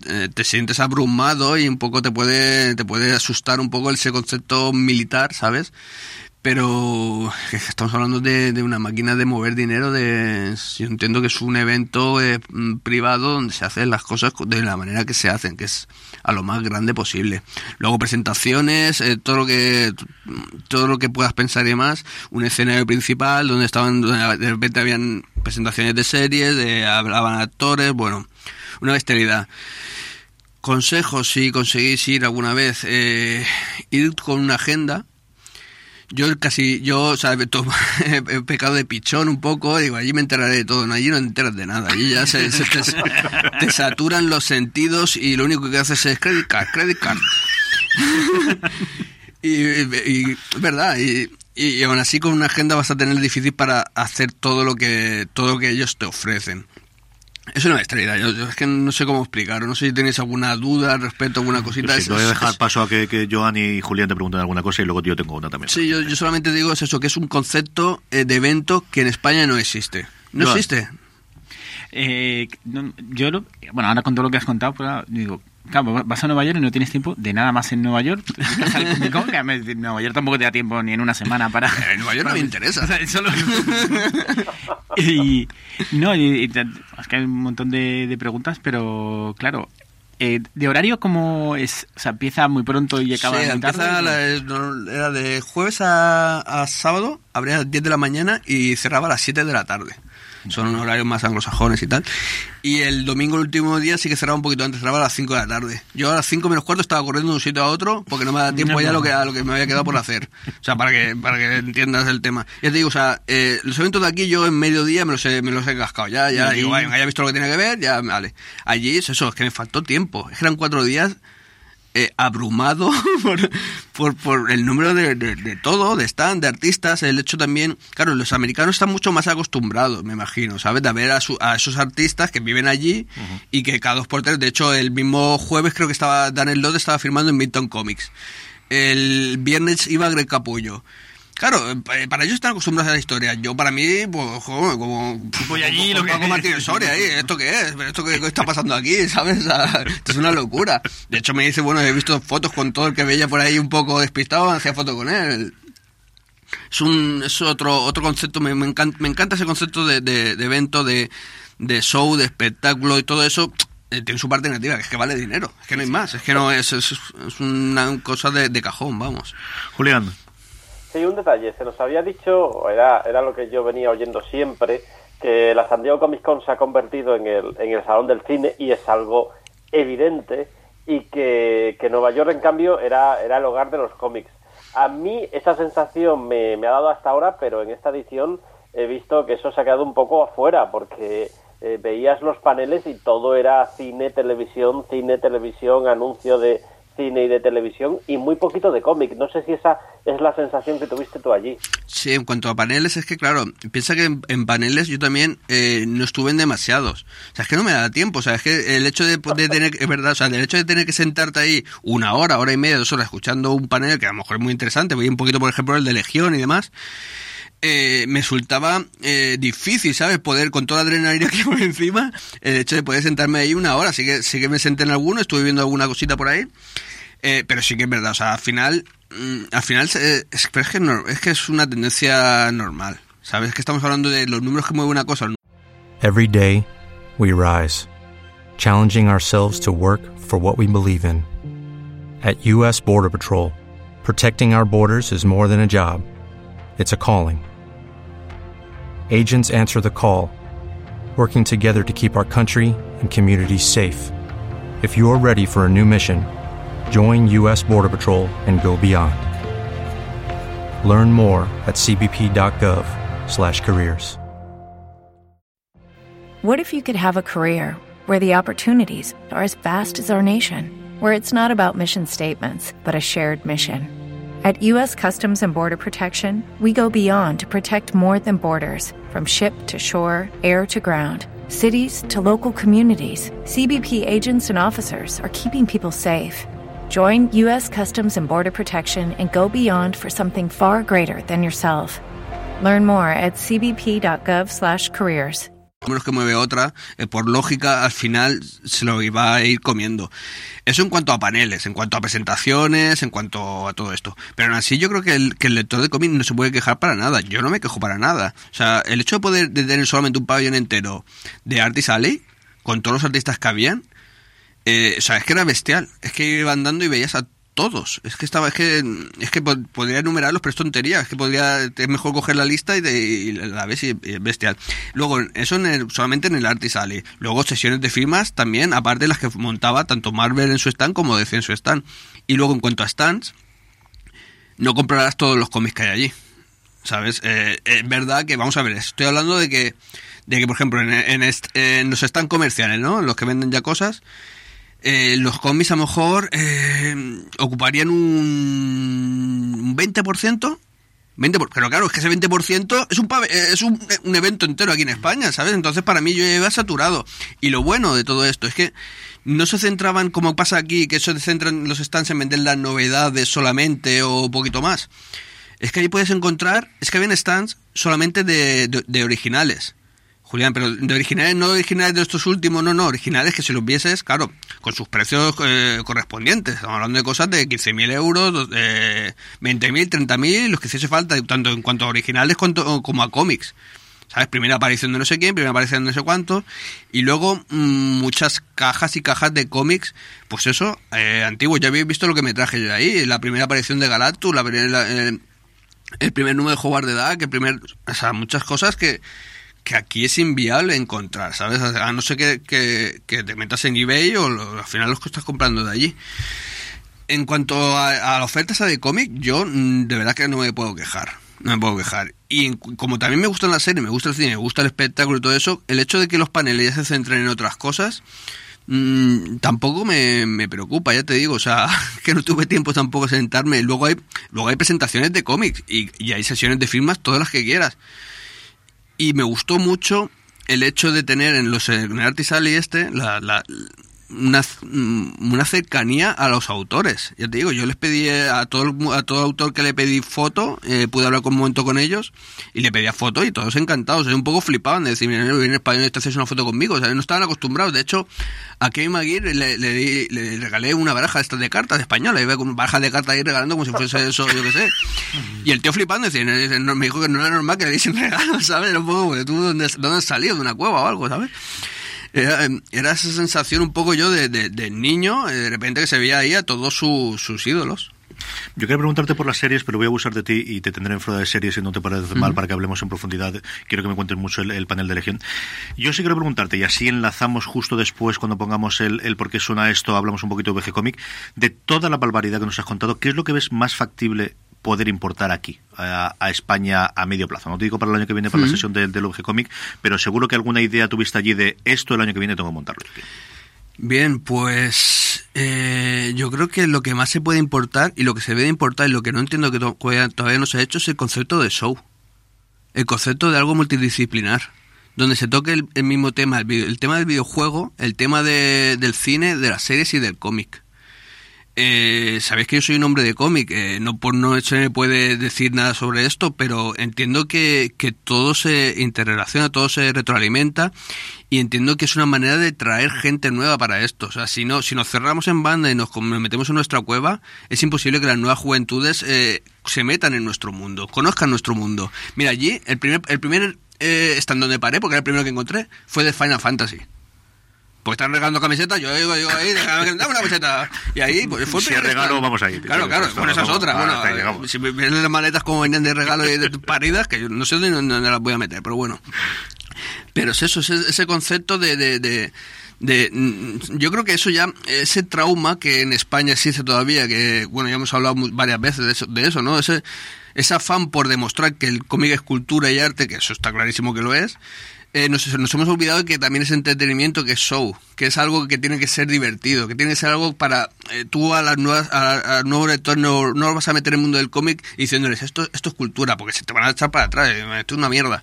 eh, te sientes abrumado y un poco te puede, te puede asustar un poco ese concepto militar, ¿sabes? Pero estamos hablando de, de una máquina de mover dinero. De, yo entiendo que es un evento eh, mm, privado donde se hacen las cosas de la manera que se hacen, que es a lo más grande posible. Luego presentaciones, eh, todo lo que todo lo que puedas pensar y demás. Un escenario principal donde estaban donde de repente habían presentaciones de series, de, hablaban actores, bueno, una bestialidad. Consejos si conseguís ir alguna vez, eh, ir con una agenda. Yo casi, yo, o sea, [laughs] he pecado de pichón un poco, digo, allí me enteraré de todo, no, allí no te enteras de nada, allí ya se, se te, saturan los sentidos y lo único que haces es credit card, credit card. [laughs] y, y- verdad, y, y, y aún así con una agenda vas a tener difícil para hacer todo lo que, todo lo que ellos te ofrecen. Es una estrella, yo, yo es que no sé cómo explicarlo, no sé si tenéis alguna duda al respecto, alguna cosita. Sí, Es- te voy a dejar es- paso a que, que Joan y Julián te pregunten alguna cosa y luego yo tengo una también. Sí, yo, yo solamente digo es eso, que es un concepto eh, de evento que en España no existe. No Joan. existe. Eh, no, yo, lo- bueno, ahora con todo lo que has contado, pues, digo, claro, vas a Nueva York y no tienes tiempo de nada más en Nueva York. [laughs] Con, que en Nueva York tampoco te da tiempo ni en una semana para... [laughs] En Nueva York no me [laughs] interesa. Solo- y, no, y- y te- es que hay un montón de, de preguntas, pero claro, eh, ¿de horario cómo es? O sea, empieza muy pronto y acaba Sí, muy tarde. la- era de jueves a, a sábado, abría a las 10 de la mañana y cerraba a las 7 de la tarde. Son horarios más anglosajones y tal. Y el domingo, el último día, sí que cerraba un poquito antes, cerraba a las 5 de la tarde. Yo a las 5 menos cuarto estaba corriendo de un sitio a otro porque no me da tiempo ya a lo que, a lo que me había quedado por hacer. O sea, para que, para que entiendas el tema. Ya te digo, o sea, eh, los eventos de aquí yo en mediodía me los he, me los he cascado. Ya, ya, digo, vaya, ya he visto lo que tenía que ver, ya, vale. Allí es eso, es que me faltó tiempo. Es que eran cuatro días eh, abrumado [laughs] por, por, por el número de, de, de todo, de stand, de artistas, el hecho también, claro, los americanos están mucho más acostumbrados, me imagino, ¿sabes? De ver a, su- a esos artistas que viven allí y que cada dos por tres, de hecho, el mismo jueves creo que estaba Daniel Lod estaba firmando en Vinton Comics. El viernes iba Greg Capullo. Claro, eh, para ellos están acostumbrados a la historia. Yo, para mí, pues, joder, como. Voy allí, como lo que- Martínez Soria ahí. ¿Esto qué es? ¿Esto qué, qué está pasando aquí? [laughs] ¿Sabes? O sea, esto es una locura. De hecho, me dice, bueno, he visto fotos con todo el que veía por ahí un poco despistado, hacía foto con él. Es, un, es otro, otro concepto, me, me encanta, me encanta ese concepto de, de, de evento, de, de show, de espectáculo y todo eso. eh, tiene su parte negativa, que es que vale dinero. Es que no hay más. Es que no es, es, es una cosa de, de cajón, vamos. Julián, Sí, un detalle. Se nos había dicho, era, era lo que yo venía oyendo siempre, que la San Diego Comic Con se ha convertido en el, en el salón del cine y es algo evidente y que, que Nueva York, en cambio, era, era el hogar de los cómics. A mí esa sensación me, me ha dado hasta ahora, pero en esta edición he visto que eso se ha quedado un poco afuera porque eh, veías los paneles y todo era cine, televisión, cine, televisión, anuncio de cine y de televisión y muy poquito de cómic. No sé si esa es la sensación que tuviste tú allí. Sí, en cuanto a paneles, es que claro, piensa que en, paneles yo también eh, no estuve en demasiados. O sea, es que no me da tiempo. O sea, es que el hecho de, de tener, es verdad, o sea, el hecho de tener que sentarte ahí una hora, hora y media, dos horas escuchando un panel que a lo mejor es muy interesante, voy un poquito, por ejemplo, el de Legión y demás. Eh, me resultaba eh, difícil, ¿sabes? Poder, con toda la adrenalina [laughs] que por encima, el hecho de poder sentarme ahí una hora. Así que sí que me senté en alguno, estuve viendo alguna cosita por ahí. Eh, pero sí que es verdad, o sea, al final, mm, al final es, es, que no, es que es una tendencia normal, ¿sabes? Que estamos hablando de los números que mueven una cosa. Every day, we rise, challenging ourselves to work for what we believe in. At U.S. Border Patrol, protecting our borders is more than a job, it's a calling. Agents answer the call, working together to keep our country and communities safe. If you're ready for a new mission, Join U.S. Border Patrol and go beyond. Learn more at cbp.gov/careers. What if you could have a career where the opportunities are as vast as our nation, where it's not about mission statements, but a shared mission? At U.S. Customs and Border Protection, we go beyond to protect more than borders, from ship to shore, air to ground cities to local communities, CBP agents and officers are keeping people safe. Join U.S. Customs and Border Protection and go beyond for something far greater than yourself. Learn more at cbp.gov/careers. menos que mueve otra, eh, por lógica, al final se lo iba a ir comiendo. Eso en cuanto a paneles, en cuanto a presentaciones, en cuanto a todo esto. Pero aún así yo creo que el, que el lector de cómic no se puede quejar para nada. Yo no me quejo para nada. O sea, el hecho de poder de tener solamente un pabellón entero de Artis Alley, con todos los artistas que habían, eh, o sea, es que era bestial. Es que iba andando y veías a todos. Es que estaba, es que, es que podría enumerarlos, pero es tontería. Es que podría, es mejor coger la lista y, la ves y, es bestial. Luego, eso en solamente en el arte sale. Luego, sesiones de firmas también, aparte de las que montaba tanto Marvel en su stand como DC en su stand. Y luego, en cuanto a stands, no comprarás todos los cómics que hay allí. ¿Sabes? Eh, es verdad que, vamos a ver, estoy hablando de que, de que por ejemplo, en, en, en los stands comerciales, ¿no? Los que venden ya cosas eh, los cómics a lo mejor eh, ocuparían un, 20%. 20 pero claro, es que ese 20% es un, es un, un, evento entero aquí en España, ¿sabes? Entonces para mí yo iba saturado. Y lo bueno de todo esto es que no se centraban, como pasa aquí, que se centran los stands en vender las novedades solamente o un poquito más. Es que ahí puedes encontrar, es que había stands solamente de, de originales. Julián, pero de originales, no originales de estos últimos, no, no, originales que si los vieses, claro, con sus precios eh, correspondientes. Estamos hablando de cosas de 15.000 euros, eh, 20.000, 30.000, los que hiciese falta, tanto en cuanto a originales como a cómics. ¿Sabes? Primera aparición de no sé quién, primera aparición de no sé cuánto, y luego mm, muchas cajas y cajas de cómics, pues eso, eh, antiguos. Ya habéis visto lo que me traje yo ahí, la primera aparición de Galactus, la, el, el primer número de Howard de Dark, el primer. O sea, muchas cosas que que aquí es inviable encontrar, ¿sabes? A no ser que, te metas en eBay o al final los que estás comprando de allí. En cuanto a, la oferta esa de cómic, yo mm, de verdad que no me puedo quejar. No me puedo quejar. Y como también me gusta la serie, me gusta el cine, me gusta el espectáculo y todo eso, el hecho de que los paneles ya se centren en otras cosas, mmm, tampoco me, me, preocupa, ya te digo. O sea, [laughs] que no tuve tiempo tampoco sentarme. Luego hay, luego hay presentaciones de cómics y, y hay sesiones de firmas, todas las que quieras. Y me gustó mucho el hecho de tener en los en este la, la, una, una cercanía a los autores. Ya te digo, yo les pedí a todo, a todo autor que le pedí foto, eh, pude hablar con un momento con ellos y le pedía foto y todos encantados. un poco flipaban de decir, mira, en español te haces una foto conmigo. O sea, no estaban acostumbrados. De hecho, a Kevin Maguire le, le, le, regalé una baraja esta de cartas de española. Iba con baraja de cartas ahí regalando como si fuese eso, yo qué sé. Y el tío flipando, decía, me dijo que no era normal que le diesen [laughs] regalos, ¿sabes? Era un poco, ¿tú dónde, dónde has salido? ¿De una cueva o algo, ¿sabes? Era, esa sensación un poco yo de, de, niño, eh, de repente que se veía ahí a todos sus ídolos. Yo quería preguntarte por las series, pero voy a abusar de ti y te tendré en fuera de series si no te parece mal para que hablemos en profundidad. Quiero que me cuentes mucho el, panel de Legión. Yo sí quiero preguntarte, y así enlazamos justo después cuando pongamos el, el por qué suena esto, hablamos un poquito de VG Comic, de toda la barbaridad que nos has contado, ¿qué es lo que ves más factible poder importar aquí, a, España a medio plazo. No te digo para el año que viene, para la sesión del, del VG Comic, pero seguro que alguna idea tuviste allí de esto el año que viene tengo que montarlo. Bien, pues eh, yo creo que lo que más se puede importar y lo que se debe importar y lo que no entiendo que todavía no se ha hecho es el concepto de show. El concepto de algo multidisciplinar donde se toque el, mismo tema, el, tema del videojuego, el tema del cine, de las series y del cómic. Eh, Sabéis que yo soy un hombre de cómic, eh, no por no se me puede decir nada sobre esto, pero entiendo que, que, todo se interrelaciona, todo se retroalimenta y entiendo que es una manera de traer gente nueva para esto. O sea, si no, si nos cerramos en banda y nos metemos en nuestra cueva, es imposible que las nuevas juventudes eh, se metan en nuestro mundo, conozcan nuestro mundo. Mira, allí el primer, el primer eh, estando donde paré, porque era el primero que encontré, fue de Final Fantasy. Pues están regalando camisetas, yo digo, digo ahí, dame una camiseta. Y ahí, pues fue Si es regalo, vamos a ir. Claro, claro, bueno, esa es otra. bueno, si me vienen las maletas como venían de regalo y de [laughs] paridas, que yo no sé dónde, las voy a meter, pero bueno. Pero es eso, ese, ese concepto de, de, de de mm, yo creo que eso ya ese trauma que en España existe todavía que bueno ya hemos hablado varias veces de eso, de eso no ese ese afán por demostrar que el cómic es cultura y arte, que eso está clarísimo que lo es, eh, nos, hemos olvidado que también es entretenimiento, que es show, que es algo que tiene que ser divertido, que tiene que ser algo para eh, tú a las nuevas, a, nuevo lector no, no vas a meter en el mundo del cómic diciéndoles esto, esto es cultura, porque se te van a echar para atrás, eh, esto es una mierda.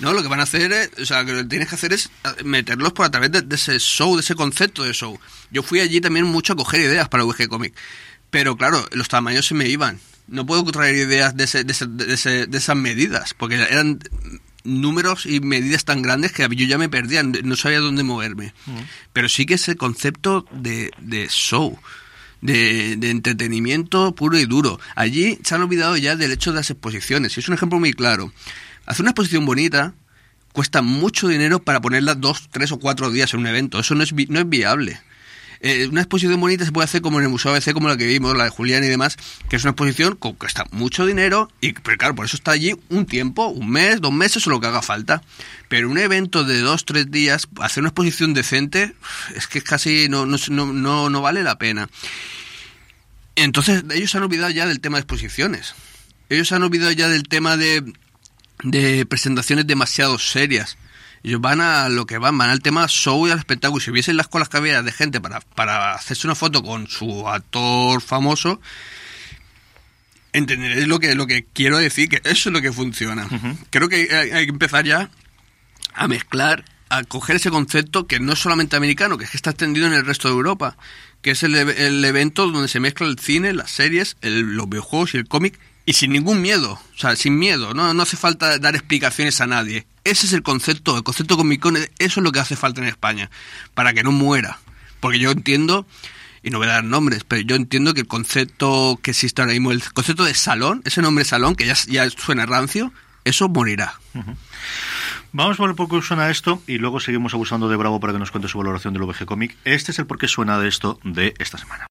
No, lo que van a hacer o sea, lo que tienes que hacer es meterlos por a través de, ese show, de ese concepto de show. Yo fui allí también mucho a coger ideas para VG Comic, pero claro, los tamaños se me iban no puedo traer ideas de, ese, de, ese, de, esas medidas, porque eran números y medidas tan grandes que yo ya me perdía, no sabía dónde moverme. Pero sí que ese concepto de, de show, de, de, entretenimiento puro y duro. Allí se han olvidado ya del hecho de las exposiciones. Y es un ejemplo muy claro. Hacer una exposición bonita cuesta mucho dinero para ponerla dos, tres o cuatro días en un evento. Eso no es, no es viable. Eh, una exposición bonita se puede hacer como en el Museo ABC, como la que vimos, la de Julián y demás, que es una exposición que cuesta mucho dinero, y pero claro, por eso está allí un tiempo, un mes, dos meses o lo que haga falta. Pero un evento de dos, tres días, hacer una exposición decente, es que casi no, no, no, no vale la pena. Entonces, ellos se han olvidado ya del tema de exposiciones. Ellos se han olvidado ya del tema de, de presentaciones demasiado serias. Ellos van a lo que van, van al tema show y al espectáculo. Si hubiesen las colas que había de gente para, para hacerse una foto con su actor famoso, entenderéis lo que, lo que quiero decir, que eso es lo que funciona. Creo que hay, que empezar ya a mezclar, a coger ese concepto que no es solamente americano, que es que está extendido en el resto de Europa, que es el, el evento donde se mezcla el cine, las series, los videojuegos y el cómic y sin ningún miedo, o sea, sin miedo, no, no hace falta dar explicaciones a nadie. Ese es el concepto, el concepto Comic eso es lo que hace falta en España, para que no muera. Porque yo entiendo, y no voy a dar nombres, pero yo entiendo que el concepto que existe ahora mismo, el concepto de salón, ese nombre salón, que ya, ya suena rancio, eso morirá. Vamos a ver por qué suena esto y luego seguimos abusando de Bravo para que nos cuente su valoración del VG Comic. Este es el por qué suena de esto de esta semana.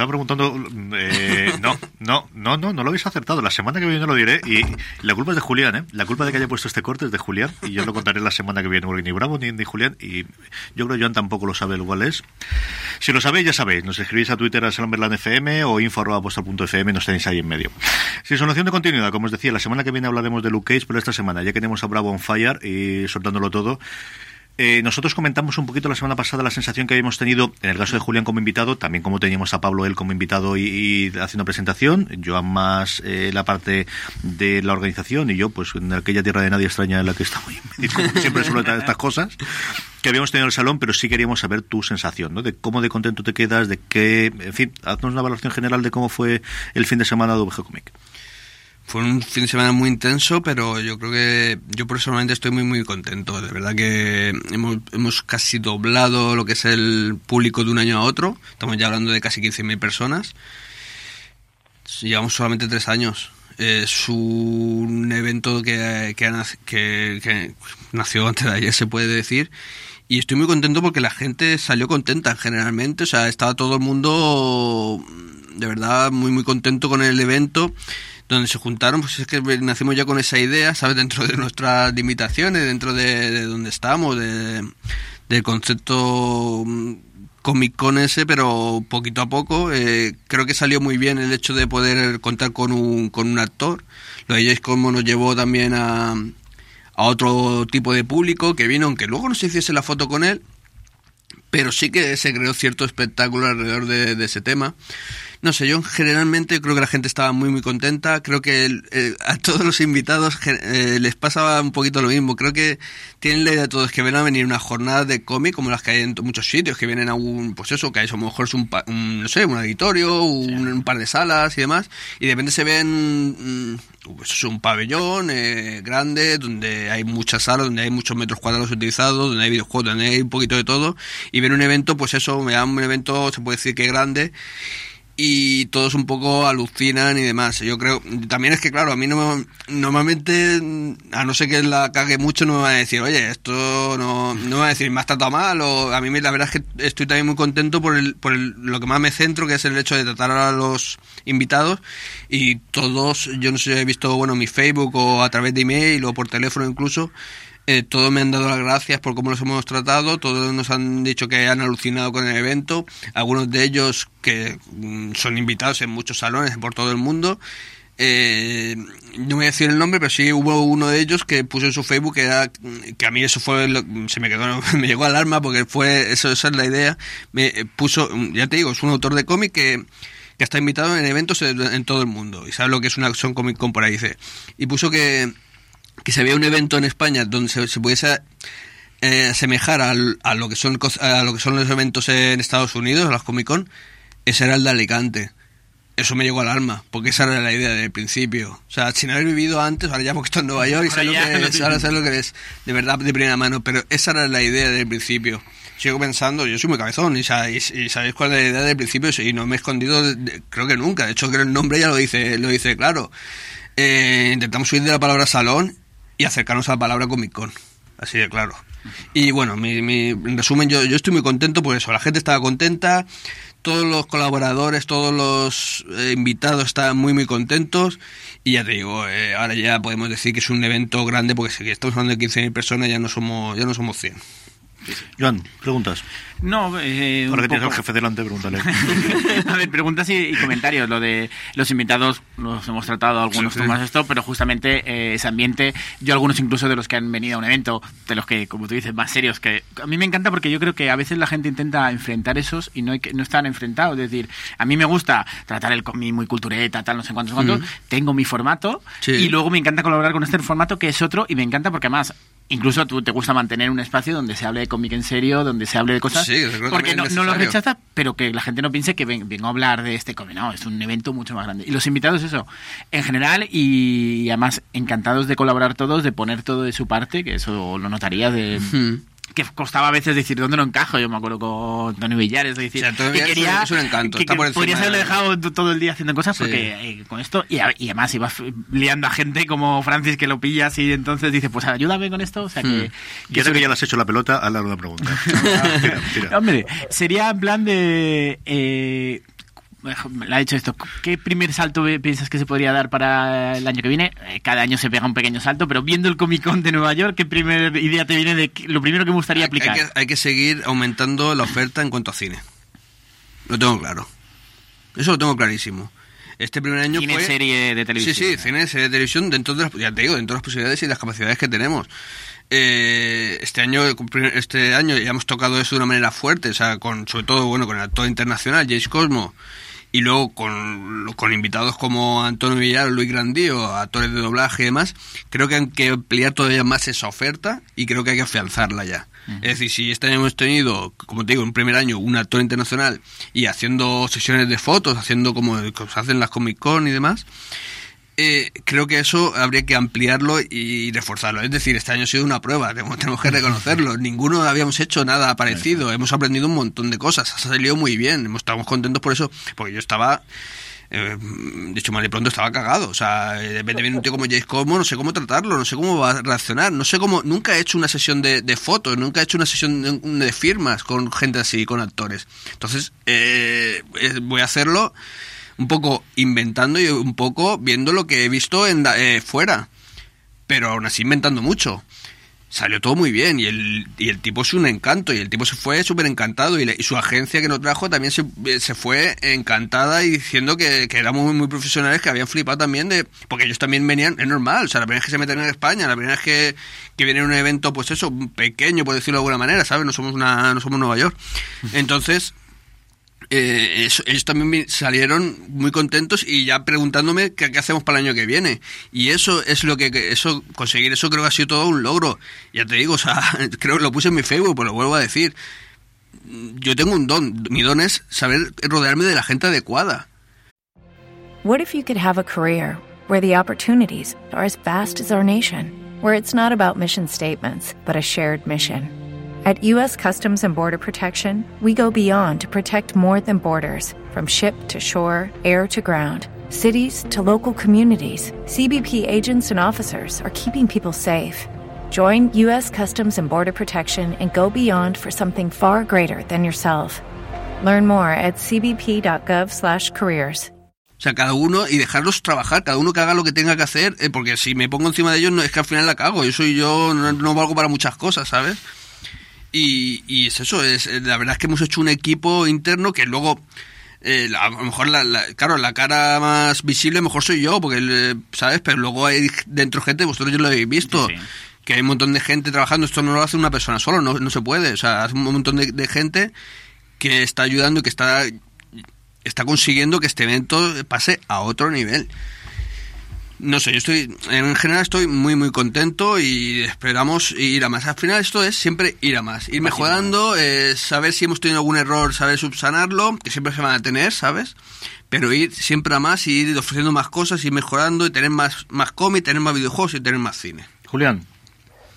Estaba preguntando. Eh, no, no, no, no, no lo habéis acertado. La semana que viene lo diré. Y la culpa es de Julián, ¿eh? La culpa de que haya puesto este corte es de Julián. Y yo lo contaré la semana que viene. Porque ni Bravo ni, ni Julián. Y yo creo que Joan tampoco lo sabe igual es. Si lo sabéis, ya sabéis. Nos escribís a Twitter a Salomberland FM o info.postal.fm. Nos tenéis ahí en medio. Sin solución de continuidad, como os decía, la semana que viene hablaremos de Luke Cage. Pero esta semana ya que tenemos a Bravo on Fire y soltándolo todo. Eh, nosotros comentamos un poquito la semana pasada la sensación que habíamos tenido en el caso de Julián como invitado, también como teníamos a Pablo él como invitado y, haciendo presentación, yo más eh, la parte de la organización y yo pues en aquella tierra de nadie extraña en la que estamos [laughs] siempre suelo traer estas cosas que habíamos tenido en el salón, pero sí queríamos saber tu sensación, ¿no? De cómo de contento te quedas, de qué, en fin, haznos una valoración general de cómo fue el fin de semana de VG Comic. Fue un fin de semana muy intenso, pero yo creo que yo personalmente estoy muy muy contento. De verdad que hemos, hemos casi doblado lo que es el público de un año a otro. Estamos ya hablando de casi 15.000 personas. Llevamos solamente tres años. Es un evento que, que, que, que nació antes de ayer, se puede decir. Y estoy muy contento porque la gente salió contenta generalmente. O sea, estaba todo el mundo de verdad muy muy contento con el evento donde se juntaron, pues es que nacimos ya con esa idea, ¿sabes? Dentro de nuestras limitaciones, dentro de, donde estamos, de, del concepto mm, Comic Con ese, pero poquito a poco. Eh, creo que salió muy bien el hecho de poder contar con un, con un actor. Lo de como nos llevó también a, a otro tipo de público que vino, aunque luego no se hiciese la foto con él, pero sí que se creó cierto espectáculo alrededor de, de ese tema. No sé, yo generalmente creo que la gente estaba muy muy contenta. Creo que a todos los invitados eh, les pasaba un poquito lo mismo. Creo que tienen la idea de todos que ven a venir una jornada de cómic como las que hay en muchos sitios, que vienen a un, pues eso, que hay a lo mejor es un, no sé, un auditorio, un, par de salas y demás, y de repente se ven mm, pues es un pabellón eh, grande donde hay muchas salas, donde hay muchos metros cuadrados utilizados, donde hay videojuegos, donde hay un poquito de todo, y ven un evento, pues eso, me da un evento, se puede decir que grande, y todos un poco alucinan y demás. Yo creo, también es que claro, a mí no, normalmente, a no ser que la cague mucho, no me va a decir, oye, esto no, no me va a decir, me has tratado mal, o a mí la verdad es que estoy también muy contento por, el, por el, lo que más me centro, que es el hecho de tratar a los invitados y todos, yo no sé, he visto, bueno, mi Facebook o a través de email o por teléfono incluso, eh, todos me han dado las gracias por cómo los hemos tratado, todos nos han dicho que han alucinado con el evento, algunos de ellos que mm, son invitados en muchos salones por todo el mundo. Eh, no voy a decir el nombre, pero sí hubo uno de ellos que puso en su Facebook que, era, que a mí eso fue, se me quedó, [laughs] me llegó al alma porque fue, eso, esa es la idea, me puso, ya te digo, es un autor de cómic que, que está invitado en eventos en, todo el mundo y sabe lo que es una Action Comic Con por ahí dice. Y puso que que se había un evento en España donde se, pudiese eh, asemejar al, a, lo que son, a lo que son los eventos en Estados Unidos, las Comic Con, ese era el de Alicante. Eso me llegó al alma, porque esa era la idea del principio. O sea, sin haber vivido antes, ahora ya porque estoy en Nueva York y sé lo que es, ahora sé lo que es de verdad de primera mano, pero esa era la idea del principio. Sigo pensando, yo soy muy cabezón y sabéis, y sabéis cuál es la idea del principio y no me he escondido, creo que nunca. De hecho, creo que el nombre ya lo dice, lo dice claro. Eh, intentamos subir de la palabra salón y acercarnos a la palabra Comic Con. Así de claro. Y bueno, mi, mi, en resumen, yo, yo estoy muy contento por eso. La gente estaba contenta, todos los colaboradores, todos los eh, invitados estaban muy, muy contentos. Y ya te digo, eh, ahora ya podemos decir que es un evento grande porque si estamos hablando de 15.000 personas, ya no somos, ya no somos 100. Joan, preguntas. No, eh, Ahora que tienes al jefe delante, pregúntale. [laughs] a ver, preguntas y, comentarios. Lo de los invitados, los hemos tratado algunos sí, temas esto, pero justamente eh, ese ambiente, yo algunos incluso de los que han venido a un evento, de los que, como tú dices, más serios, que a mí me encanta porque yo creo que a veces la gente intenta enfrentar esos y no, hay que, no están enfrentados. Es decir, a mí me gusta tratar el cómic muy cultureta, tal, no sé cuántos, cuántos, tengo mi formato Sí. y luego me encanta colaborar con este formato que es otro y me encanta porque además incluso tú te gusta mantener un espacio donde se hable de cómic en serio, donde se hable de cosas, Sí, porque no, lo necesario. rechaza, pero que la gente no piense que ven- vengo a hablar de este cómic, no, es un evento mucho más grande. Y los invitados, eso, en general, y, además encantados de colaborar todos, de poner todo de su parte, que eso lo notaría de... Que costaba a veces decir dónde lo encajo. Yo me acuerdo con Tony Villares. de decir, que Villares quería, es un encanto, que- está por podrías haberlo de- dejado todo el día haciendo cosas Sí. porque eh, con esto. Y, a- y además ibas liando a gente como Francis que lo pillas y entonces dice, pues ayúdame con esto. O sea que. Hmm. que Y ahora eso- que ya le has hecho la pelota, hazle una pregunta. [laughs] Tira, tira. Hombre, sería en plan de. Eh, le ha dicho esto. ¿Qué primer salto piensas que se podría dar para el año que viene? Eh, cada año se pega un pequeño salto, pero viendo el Comic Con de Nueva York, ¿qué primera idea te viene de lo primero que me gustaría aplicar? Hay que, hay que seguir aumentando la oferta en cuanto a cine. Lo tengo claro. Eso lo tengo clarísimo. Este primer año Cine, fue... serie de televisión. Sí, sí, cine, serie de televisión, dentro de las, ya te digo, dentro de las posibilidades y las capacidades que tenemos. Eh, este año este año ya hemos tocado eso de una manera fuerte, o sea, con, sobre todo bueno con el actor internacional, Jace Cosmo, y luego con, con invitados como Antonio Villar, Luis Grandío, actores de doblaje y demás, creo que hay que ampliar todavía más esa oferta y creo que hay que afianzarla ya. Es decir, si este año hemos tenido, como te digo, en primer año un actor internacional y haciendo sesiones de fotos, haciendo como, como se hacen las Comic Con y demás, eh, creo que eso habría que ampliarlo y reforzarlo. Es decir, este año ha sido una prueba, [laughs] tenemos, que reconocerlo. Ninguno habíamos hecho nada parecido, hemos aprendido un montón de cosas, ha salido muy bien, estamos contentos por eso, porque yo estaba eh, de hecho, mal y pronto estaba cagado. O sea, de repente viene un tío como Jace Como, no sé cómo tratarlo, no sé cómo va a reaccionar, no sé cómo. Nunca he hecho una sesión de, fotos, nunca he hecho una sesión de, firmas con gente así, con actores. Entonces, eh, eh, voy a hacerlo un poco inventando y un poco viendo lo que he visto en, fuera. Pero aún así inventando mucho. Salió todo muy bien y el, y el tipo es un encanto y el tipo se fue súper encantado y, y, su agencia que nos trajo también se, se fue encantada y diciendo que, que éramos muy, muy, profesionales que habían flipado también de porque ellos también venían es normal o sea la primera vez que se meten en España la primera vez que, que viene un evento pues eso pequeño por decirlo de alguna manera sabes no somos una no somos Nueva York. [laughs] Entonces eh, ellos también salieron muy contentos y ya preguntándome qué, hacemos para el año que viene. Y eso es lo que, eso conseguir eso creo que ha sido todo un logro. Ya te digo, o sea, [laughs] creo que lo puse en mi Facebook, pues lo vuelvo a decir. Yo tengo un don, mi don es saber rodearme de la gente adecuada. What if you could have a career where the opportunities are as vast as our nation, where it's not about mission statements, but a shared mission? At U.S. Customs and Border Protection, we go beyond to protect more than borders from ship to shore, air to ground. Cities to local communities, CBP agents and officers are keeping people safe. Join U.S. Customs and Border Protection and go beyond for something far greater than yourself. Learn more at cbp.gov/careers. O sea, cada uno y dejarlos trabajar, cada uno que haga lo que tenga que hacer, eh, porque si me pongo encima de ellos no es que al final la cago. Yo soy yo, no, no valgo para muchas cosas, ¿sabes? Y, y es eso, es, eh, la verdad es que hemos hecho un equipo interno que luego, eh, a lo mejor, la, claro, la cara más visible mejor soy yo, porque, eh, ¿sabes? Pero luego hay dentro gente, vosotros ya lo habéis visto. Que hay un montón de gente trabajando, esto no lo hace una persona solo, no, no se puede. O sea, hace un montón de, de gente que está ayudando y que está, está consiguiendo que este evento pase a otro nivel. No sé, yo estoy, en general estoy muy, muy contento y esperamos ir a más. Al final esto es siempre ir a más, ir mejorando, eh, saber si hemos tenido algún error, saber subsanarlo, que siempre se van a tener, ¿sabes? Pero ir siempre a más y ir ofreciendo más cosas, ir mejorando y tener más, más cómic, tener más videojuegos y tener más cine. Julián.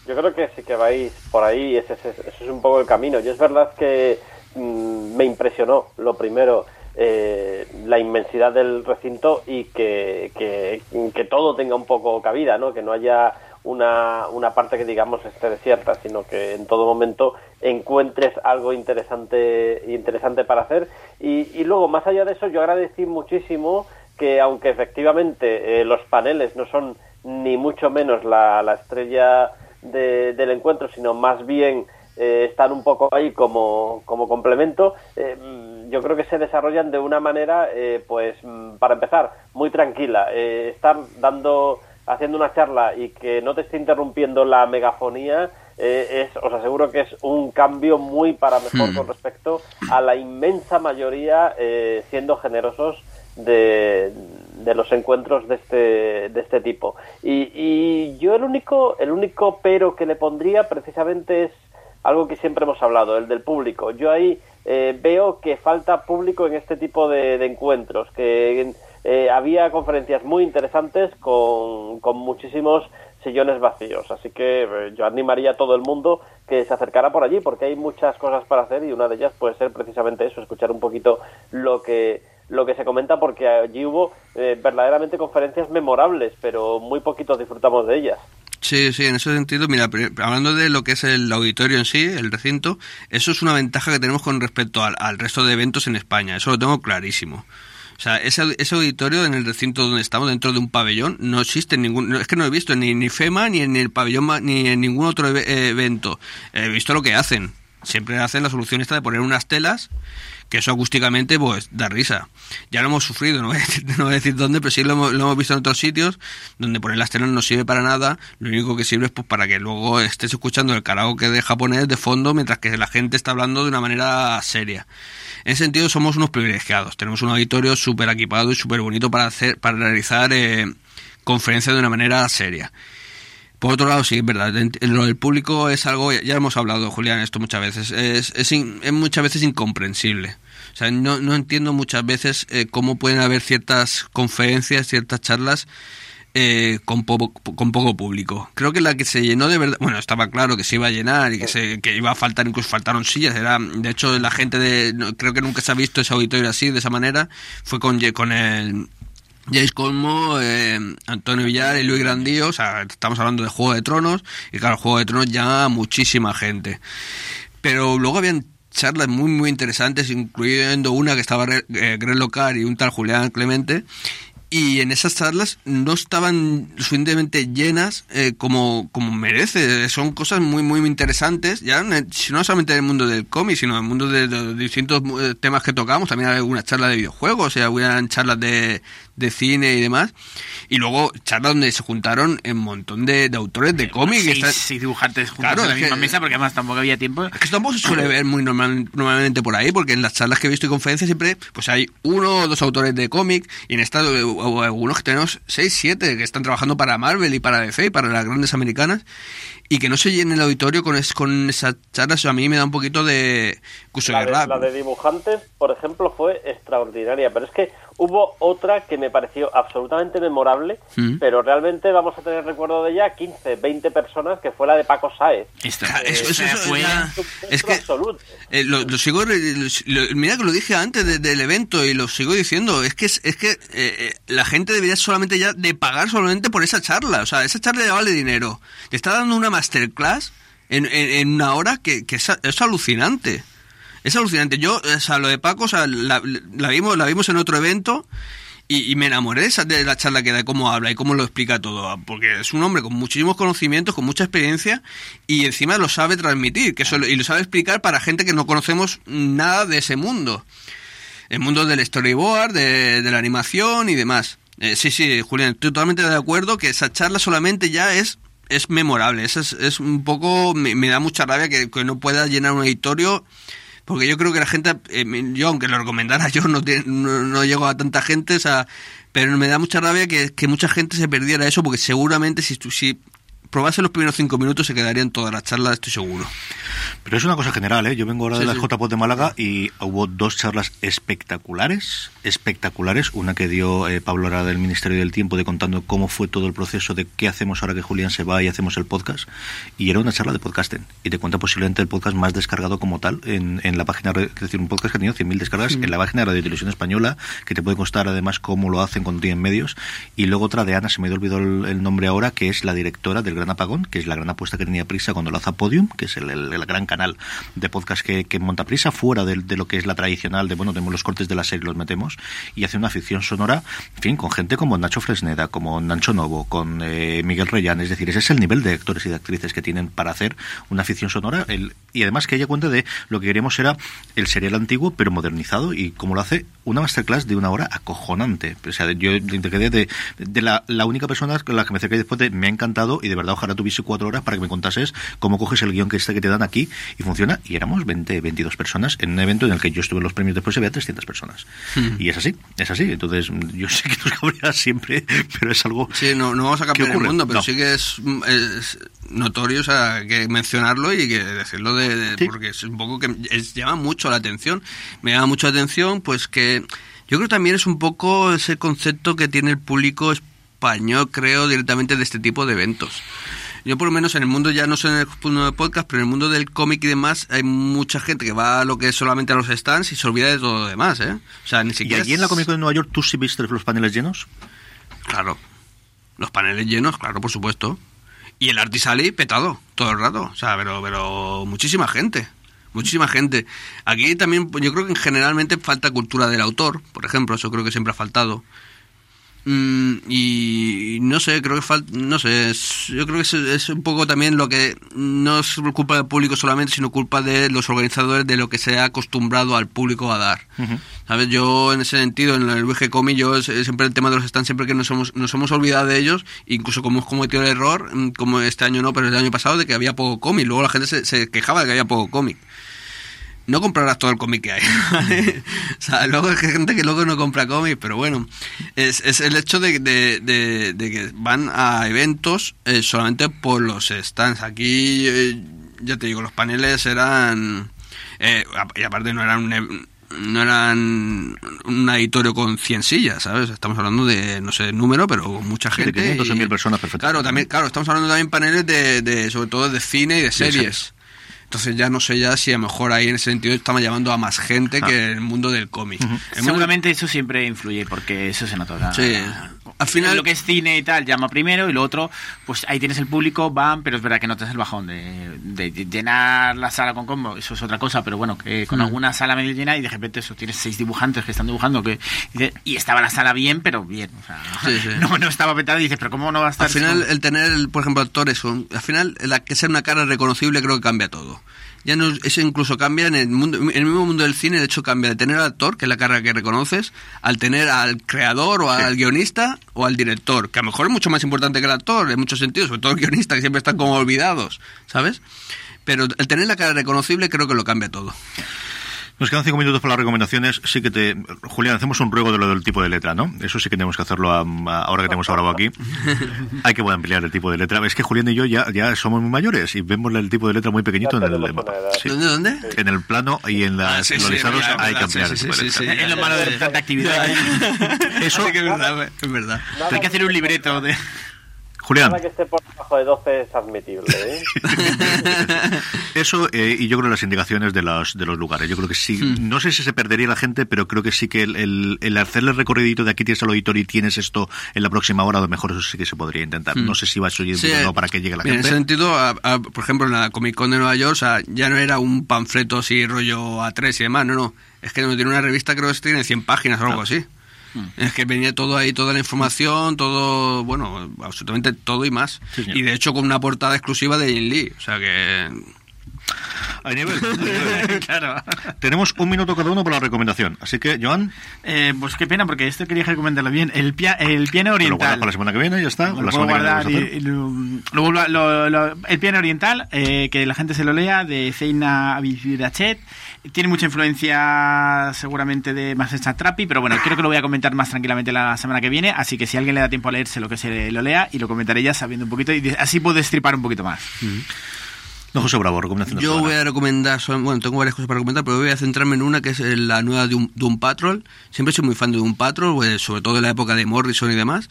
Yo creo que sí que vais por ahí, ese, ese, ese es un poco el camino. Y es verdad que mmm, me impresionó lo primero eh, la inmensidad del recinto y que, que, todo tenga un poco cabida, ¿no? que no haya una, una parte que digamos esté desierta, sino que en todo momento encuentres algo interesante, interesante para hacer. Y, luego, más allá de eso, yo agradecí muchísimo que aunque efectivamente eh, los paneles no son ni mucho menos la, la estrella de, del encuentro, sino más bien eh, están un poco ahí como, como complemento, eh, yo creo que se desarrollan de una manera, eh, pues, mm, para empezar, muy tranquila. Eh, estar dando, haciendo una charla y que no te esté interrumpiendo la megafonía, eh, es, os aseguro que es un cambio muy para mejor hmm. con respecto a la inmensa mayoría, siendo generosos, de, de, los encuentros de este, de este tipo. Y, y yo el único, el único pero que le pondría precisamente es algo que siempre hemos hablado, el del público. Yo ahí eh, veo que falta público en este tipo de, encuentros, que eh, había conferencias muy interesantes con, con, muchísimos sillones vacíos. Así que eh, yo animaría a todo el mundo que se acercara por allí, porque hay muchas cosas para hacer y una de ellas puede ser precisamente eso, escuchar un poquito lo que lo que se comenta porque allí hubo verdaderamente conferencias memorables, pero muy poquitos disfrutamos de ellas. Sí, sí, en ese sentido, mira, hablando de lo que es el auditorio en sí, el recinto, eso es una ventaja que tenemos con respecto al, resto de eventos en España, eso lo tengo clarísimo. O sea, ese, ese, auditorio en el recinto donde estamos, dentro de un pabellón, no existe ningún. Es que no he visto ni, ni FEMA, ni en el pabellón, ni en ningún otro evento. He visto lo que hacen. Siempre hacen la solución esta de poner unas telas que eso acústicamente pues da risa. Ya lo hemos sufrido, no voy a decir, [laughs] no decir dónde, pero sí lo hemos, lo hemos, visto en otros sitios donde poner las telas no sirve para nada, lo único que sirve es pues para que luego estés escuchando el karaoke de japonés de fondo mientras que la gente está hablando de una manera seria. En ese sentido somos unos privilegiados, tenemos un auditorio súper equipado y súper bonito para hacer, para realizar eh, conferencias de una manera seria. Por otro lado, sí, es verdad. Lo del público es algo, ya hemos hablado, Julián, esto muchas veces, es, es, es muchas veces incomprensible. O sea, no, no entiendo muchas veces eh, cómo pueden haber ciertas conferencias, ciertas charlas eh, con, poco, con poco público. Creo que la que se llenó de verdad, bueno, estaba claro que se iba a llenar y que, se, que iba a faltar, incluso faltaron sillas. Era, de hecho, la gente de, creo que nunca se ha visto ese auditorio así, de esa manera. Fue con, con el James Colmo, eh, Antonio Villar y Luis Grandío, o sea, estamos hablando de Juego de Tronos, y claro, Juego de Tronos llama muchísima gente. Pero luego habían charlas muy, muy interesantes, incluyendo una que estaba eh, Greg Locar y un tal Julián Clemente, y en esas charlas no estaban suficientemente llenas eh, como, como merece. Son cosas muy, muy interesantes, ya no solamente en el mundo del cómic, sino en el mundo de, los distintos eh, temas que tocamos. También hay algunas charlas de videojuegos, y algunas charlas de, de cine y demás. Y luego charlas donde se juntaron un montón de, autores de cómics. Sí, sí, dibujantes juntos claro, en la misma mesa, porque además tampoco había tiempo. Es que tampoco se suele ver muy normal, normalmente por ahí, porque en las charlas que he visto y conferencias siempre pues hay uno o dos autores de cómic, y en esta o algunos que tenemos 6, 7 que están trabajando para Marvel y para DC y para las grandes americanas y que no se llene el auditorio con, es, con esas charlas, a mí me da un poquito de... La de, la de dibujantes, por ejemplo, fue extraordinaria, pero es que hubo otra que me pareció absolutamente memorable, Mm. pero realmente vamos a tener recuerdo de ella 15, 20 personas, que fue la de Paco Saez. Esta- eso- eso- esta eso fue- ya- Es que- absoluto. Eh, lo, lo sigo, lo- mira que lo dije antes de- del evento y lo sigo diciendo, es que es, es que eh, eh, la gente debería solamente ya de pagar solamente por esa charla, o sea, esa charla ya vale dinero. Te está dando una masterclass en, en, una hora que, que es, alucinante. Es alucinante. Yo, o sea, lo de Paco, o sea, la, vimos, la vimos en otro evento y, me enamoré de, la charla que da, cómo habla y cómo lo explica todo. Porque es un hombre con muchísimos conocimientos, con mucha experiencia y encima lo sabe transmitir que eso, y lo sabe explicar para gente que no conocemos nada de ese mundo. El mundo del storyboard, de, de la animación y demás. Eh, sí, sí, Julián, estoy totalmente de acuerdo que esa charla solamente ya es es memorable. Es, es, un poco. Me, me da mucha rabia que, que no pueda llenar un editorio. Porque yo creo que la gente. eh, yo, aunque lo recomendara, [laughs] yo no, no, no llego a tanta gente. O sea, pero me da mucha rabia que, que mucha gente se perdiera eso. Porque seguramente si, si probase los primeros cinco minutos se quedarían todas las charlas, estoy seguro. Pero es una cosa general, ¿eh? Yo vengo ahora de la sí. JPOT de Málaga y hubo dos charlas espectaculares, espectaculares. Una que dio eh, Pablo Arada del Ministerio del Tiempo de contando cómo fue todo el proceso de qué hacemos ahora que Julián se va y hacemos el podcast. Y era una charla de podcasting. Y te cuenta posiblemente el podcast más descargado como tal en, en la página, es decir, un podcast que ha tenido 100.000 descargas en la página de Radio Televisión Española, que te puede costar además cómo lo hacen cuando tienen medios. Y luego otra de Ana, se me ha olvidado el, el nombre ahora, que es la directora del Gran Apagón, que es la gran apuesta que tenía Prisa cuando lo hace Podium, que es el, gran canal de podcast que, monta Prisa, fuera de, lo que es la tradicional de, bueno, tenemos los cortes de la serie, los metemos, y hace una ficción sonora, en fin, con gente como Nacho Fresneda, como Nacho Novo, con eh, Miguel Reyán, es decir, ese es el nivel de actores y de actrices que tienen para hacer una ficción sonora, el- y además que ella cuenta de lo que queríamos era el serial antiguo, pero modernizado, y como lo hace, una masterclass de una hora acojonante. O sea, yo quedé de, de la, la única persona con la que me acerqué después de me ha encantado y de verdad ojalá tuviese cuatro horas para que me contases cómo coges el guion que, este que te dan aquí y funciona. Y éramos 20, 22 personas en un evento en el que yo estuve en los premios después se veía 300 personas. Y es así, es así. Entonces, yo sé que nos cabreas siempre, pero es algo... Sí, no, no vamos a cambiar ¿Qué el mundo, pero No. sí que es, es notorio, o sea, que mencionarlo y que decirlo de, de- Sí. porque es un poco que es- llama mucho la atención. Me llama mucho la atención, pues que yo creo también es un poco ese concepto que tiene el público español, creo, directamente de este tipo de eventos. Yo por lo menos en el mundo, ya no sé en el mundo del podcast, pero en el mundo del cómic y demás, hay mucha gente que va a lo que es solamente a los stands y se olvida de todo lo demás, ¿eh? O sea, ni Y siquiera... allí en la Comic Con de Nueva York, ¿tú sí viste los paneles llenos? Claro. Los paneles llenos, claro, por supuesto. Y el Artisali petado todo el rato. O sea, pero, pero muchísima gente. Muchísima gente. Aquí también, yo creo que generalmente falta cultura del autor, por ejemplo, eso creo que siempre ha faltado. Mm, y no sé, creo que falta, no sé, es- yo creo que es, es un poco también lo que no es culpa del público solamente, sino culpa de los organizadores de lo que se ha acostumbrado al público a dar. ¿Sabes? Yo en ese sentido, en el VG Comic, yo siempre el tema de los stands, siempre que nos hemos, nos hemos olvidado de ellos, incluso como hemos cometido el error, mm, como este año no, pero el año pasado, de que había poco cómic. Luego la gente se, se quejaba de que había poco cómic. No comprarás todo el cómic que hay, ¿vale? [laughs] O sea, luego hay gente que luego no compra cómic, pero bueno, es, es el hecho de, de- de- de que van a eventos eh, solamente por los stands. Aquí, eh, ya te digo, los paneles eran... eh, y aparte no eran un, no eran un auditorio con 100 sillas, ¿sabes? Estamos hablando de, no sé, número, pero mucha gente. 500 o y- 1000 personas perfectamente. Claro, también, claro, estamos hablando también paneles de, de sobre todo de cine y de series. Entonces ya no sé ya si a lo mejor ahí en ese sentido estamos llamando a más gente Ah. que en el mundo del cómic. Seguramente eso siempre influye, porque eso se nota. Sí. Al final- Lo que es cine y tal, llama primero, y lo otro, pues ahí tienes el público, van, pero es verdad que notas el bajón de, de llenar la sala con combo, eso es otra cosa, pero bueno, que Mm. con alguna sala medio llena y de repente eso tienes seis dibujantes que están dibujando, que y estaba la sala bien, pero bien, o sea, Sí, sí. [laughs] No, no estaba petada y dices, pero ¿cómo no va a estar? Al final, el tener, el- por ejemplo, actores, al final, la que sea una cara reconocible creo que cambia todo. Ya no, eso incluso cambia en el mundo, en el mismo mundo del cine, de hecho cambia de tener al actor, que es la cara que reconoces, al tener al creador o al guionista o al director, que a lo mejor es mucho más importante que el actor en muchos sentidos, sobre todo el guionista, que siempre están como olvidados, ¿sabes? Pero el tener la cara reconocible creo que lo cambia todo. Nos quedan cinco minutos para las recomendaciones. Sí que te. Julián, hacemos un ruego de lo del tipo de letra, ¿no? Eso sí que tenemos que hacerlo a- a- ahora que tenemos a Bravo aquí. [laughs] Hay que ampliar el tipo de letra. Es que Julián y yo ya, ya somos muy mayores y vemos el tipo de letra muy pequeñito en el. sí. ¿Dónde, dónde? En el plano y en las Ah, sí, en los sí, listados verdad, hay que ampliar sí, el sí, tipo de sí, letra. sí. es lo malo de tanta actividad. [laughs] Eso, Sí que es verdad, es verdad. Hay que hacer un libreto de... Julián, Nada que esté por debajo de 12 es admitible, ¿eh? [laughs] Eso, eh, y yo creo las indicaciones de los, de los lugares. Yo creo que sí. Hmm. No sé si se perdería la gente, pero creo que sí que el, el, el hacerle el recorridito de aquí tienes el auditorio y tienes esto en la próxima hora, a lo mejor eso sí que se podría intentar. No sé si va a ser Hmm. Sí, no para que llegue la en gente. ese sentido, a- a- por ejemplo, en la Comic Con de Nueva York, o sea, ya no era un panfleto así rollo A3 y demás, no, no. Es que no tiene una revista, creo que tiene 100 páginas o algo así. Es que venía todo ahí, toda la información, todo, bueno, absolutamente todo y más. Sí, y de hecho con una portada exclusiva de Jin Lee. O sea que... Hay nivel. [laughs] claro. Tenemos un minuto cada uno para la recomendación. Así que, Joan, Eh, pues qué pena, porque esto quería recomendarlo bien. El, pia- el piano lo oriental. guardas para la semana que viene ya está. Lo la puedo guardar lo y- y lo- lo lo- lo- el piano oriental, eh, que la gente se lo lea, de Zeina Abirachet. Tiene mucha influencia seguramente de Master Trappi, pero bueno, creo que lo voy a comentar más tranquilamente la semana que viene, así que si alguien le da tiempo a leerse lo que se lo lea y lo comentaré ya sabiendo un poquito y de- así puedo destripar un poquito más. No, José Bravo, recomendación de Yo voy a recomendar, bueno, tengo varias cosas para recomendar, pero voy a centrarme en una que es eh, la nueva Doom, Doom Patrol. Siempre soy muy fan de Doom Patrol, pues, sobre todo en la época de Morrison y demás.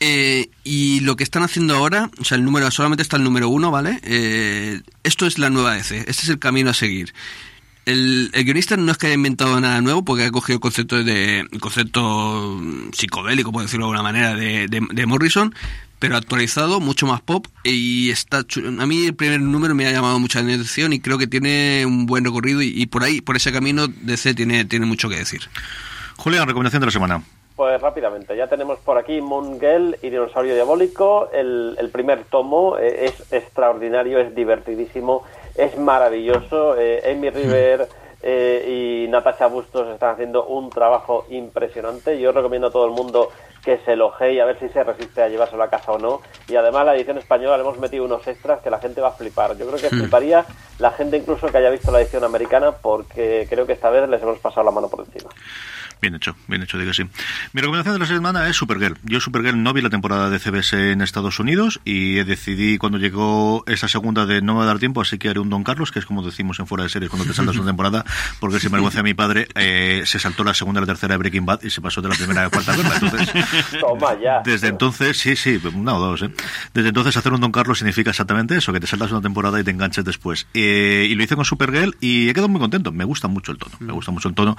Eh, y lo que están haciendo ahora, o sea, el número, solamente está el número uno, ¿vale? Eh, esto es la nueva DC, este es el camino a seguir. El, el guionista no es que haya inventado nada nuevo, porque ha cogido el concepto de el concepto mm, psicodélico, por decirlo de alguna manera, de, de- de Morrison, pero actualizado, mucho más pop y está chu- a mí el primer número me ha llamado mucha atención y creo que tiene un buen recorrido y, y por ahí, por ese camino, DC tiene, tiene mucho que decir. Julián, recomendación de la semana. Pues rápidamente, ya tenemos por aquí Mungel y Dinosaurio Diabólico. El, el primer tomo eh, es extraordinario, es divertidísimo, es maravilloso. Eh, Amy River eh, y Natasha Bustos están haciendo un trabajo impresionante. Yo recomiendo a todo el mundo que se elogie y a ver si se resiste a llevárselo a casa o no. Y además la edición española le hemos metido unos extras que la gente va a flipar. Yo creo que fliparía la gente incluso que haya visto la edición americana porque creo que esta vez les hemos pasado la mano por encima. Bien hecho, bien hecho, digo sí. Mi recomendación de la semana es Supergirl. Yo Supergirl no vi la temporada de CBS en Estados Unidos y decidí cuando llegó esa segunda de no me va a dar tiempo, así que haré un Don Carlos, que es como decimos en fuera de series cuando te saltas una temporada, porque si me vergüenza mi padre, eh, se saltó la segunda y la tercera de Breaking Bad y se pasó de la primera a la cuarta a verla. Entonces, Toma ya. desde entonces, sí, sí, una o dos, ¿eh? Desde entonces hacer un Don Carlos significa exactamente eso, que te saltas una temporada y te enganches después. Eh, y lo hice con Supergirl y he quedado muy contento. Me gusta mucho el tono, me gusta mucho el tono.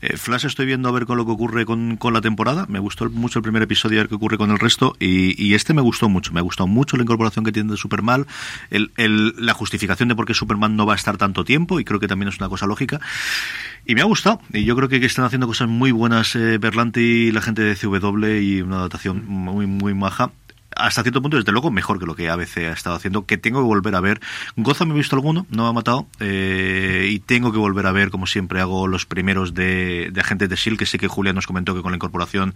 Eh, Flash estoy viendo a ver con lo que ocurre con, con la temporada. Me gustó mucho el primer episodio a ver qué ocurre con el resto y, y este me gustó mucho. Me gustó mucho la incorporación que tiene de Superman, el, el, la justificación de por qué Superman no va a estar tanto tiempo y creo que también es una cosa lógica. Y me ha gustado. Y yo creo que están haciendo cosas muy buenas eh, Berlanti y la gente de CW y una adaptación muy, muy maja. Hasta cierto punto, desde luego, mejor que lo que ABC ha estado haciendo, que tengo que volver a ver. Gotham me he visto alguno, no me ha matado, eh, y tengo que volver a ver, como siempre hago, los primeros de, de Agentes de S.H.I.E.L.D., que sé que Julián nos comentó que con la incorporación,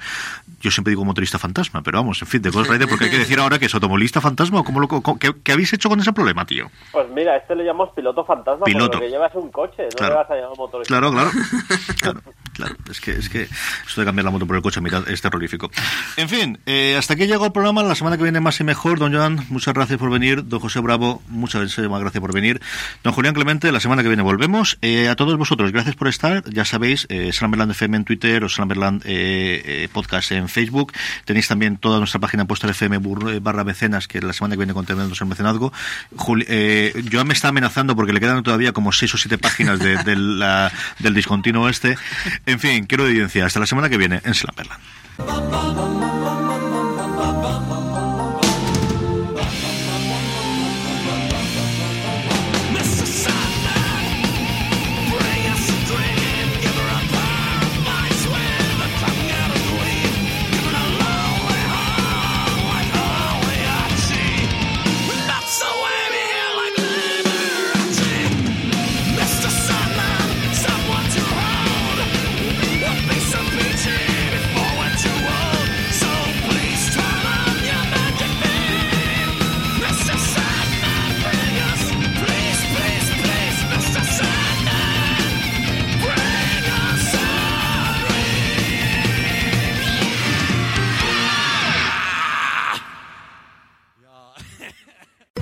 yo siempre digo motorista fantasma, pero vamos, en fin, de Ghost Rider, porque hay que decir ahora que es automovilista fantasma, o cómo lo, co- ¿qué, qué habéis hecho con ese problema, tío? Pues mira, este le llamamos piloto fantasma Piloto. porque lo que lleva es un coche, no Claro. le vas a llamar motorista. Claro, claro. [laughs] Claro, claro. Es que, es que esto de cambiar la moto por el coche a mitad es terrorífico. En fin, eh, hasta aquí llegó el programa. La semana que viene más y mejor. Don Joan, muchas gracias por venir. Don José Bravo, muchas gracias por venir. Don Julián Clemente, la semana que viene volvemos. Eh, a todos vosotros, gracias por estar. Ya sabéis, eh, Slamberland FM en Twitter o Slamberland eh, eh, Podcast en Facebook. Tenéis también toda nuestra página puesta FM barra mecenas, que la semana que viene contendremos el mecenazgo. Juli, eh, Joan me está amenazando porque le quedan todavía como seis o siete páginas de, de la, del discontinuo este. En fin, quiero evidencia. Hasta la semana que viene en Slamberland.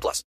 18 plus.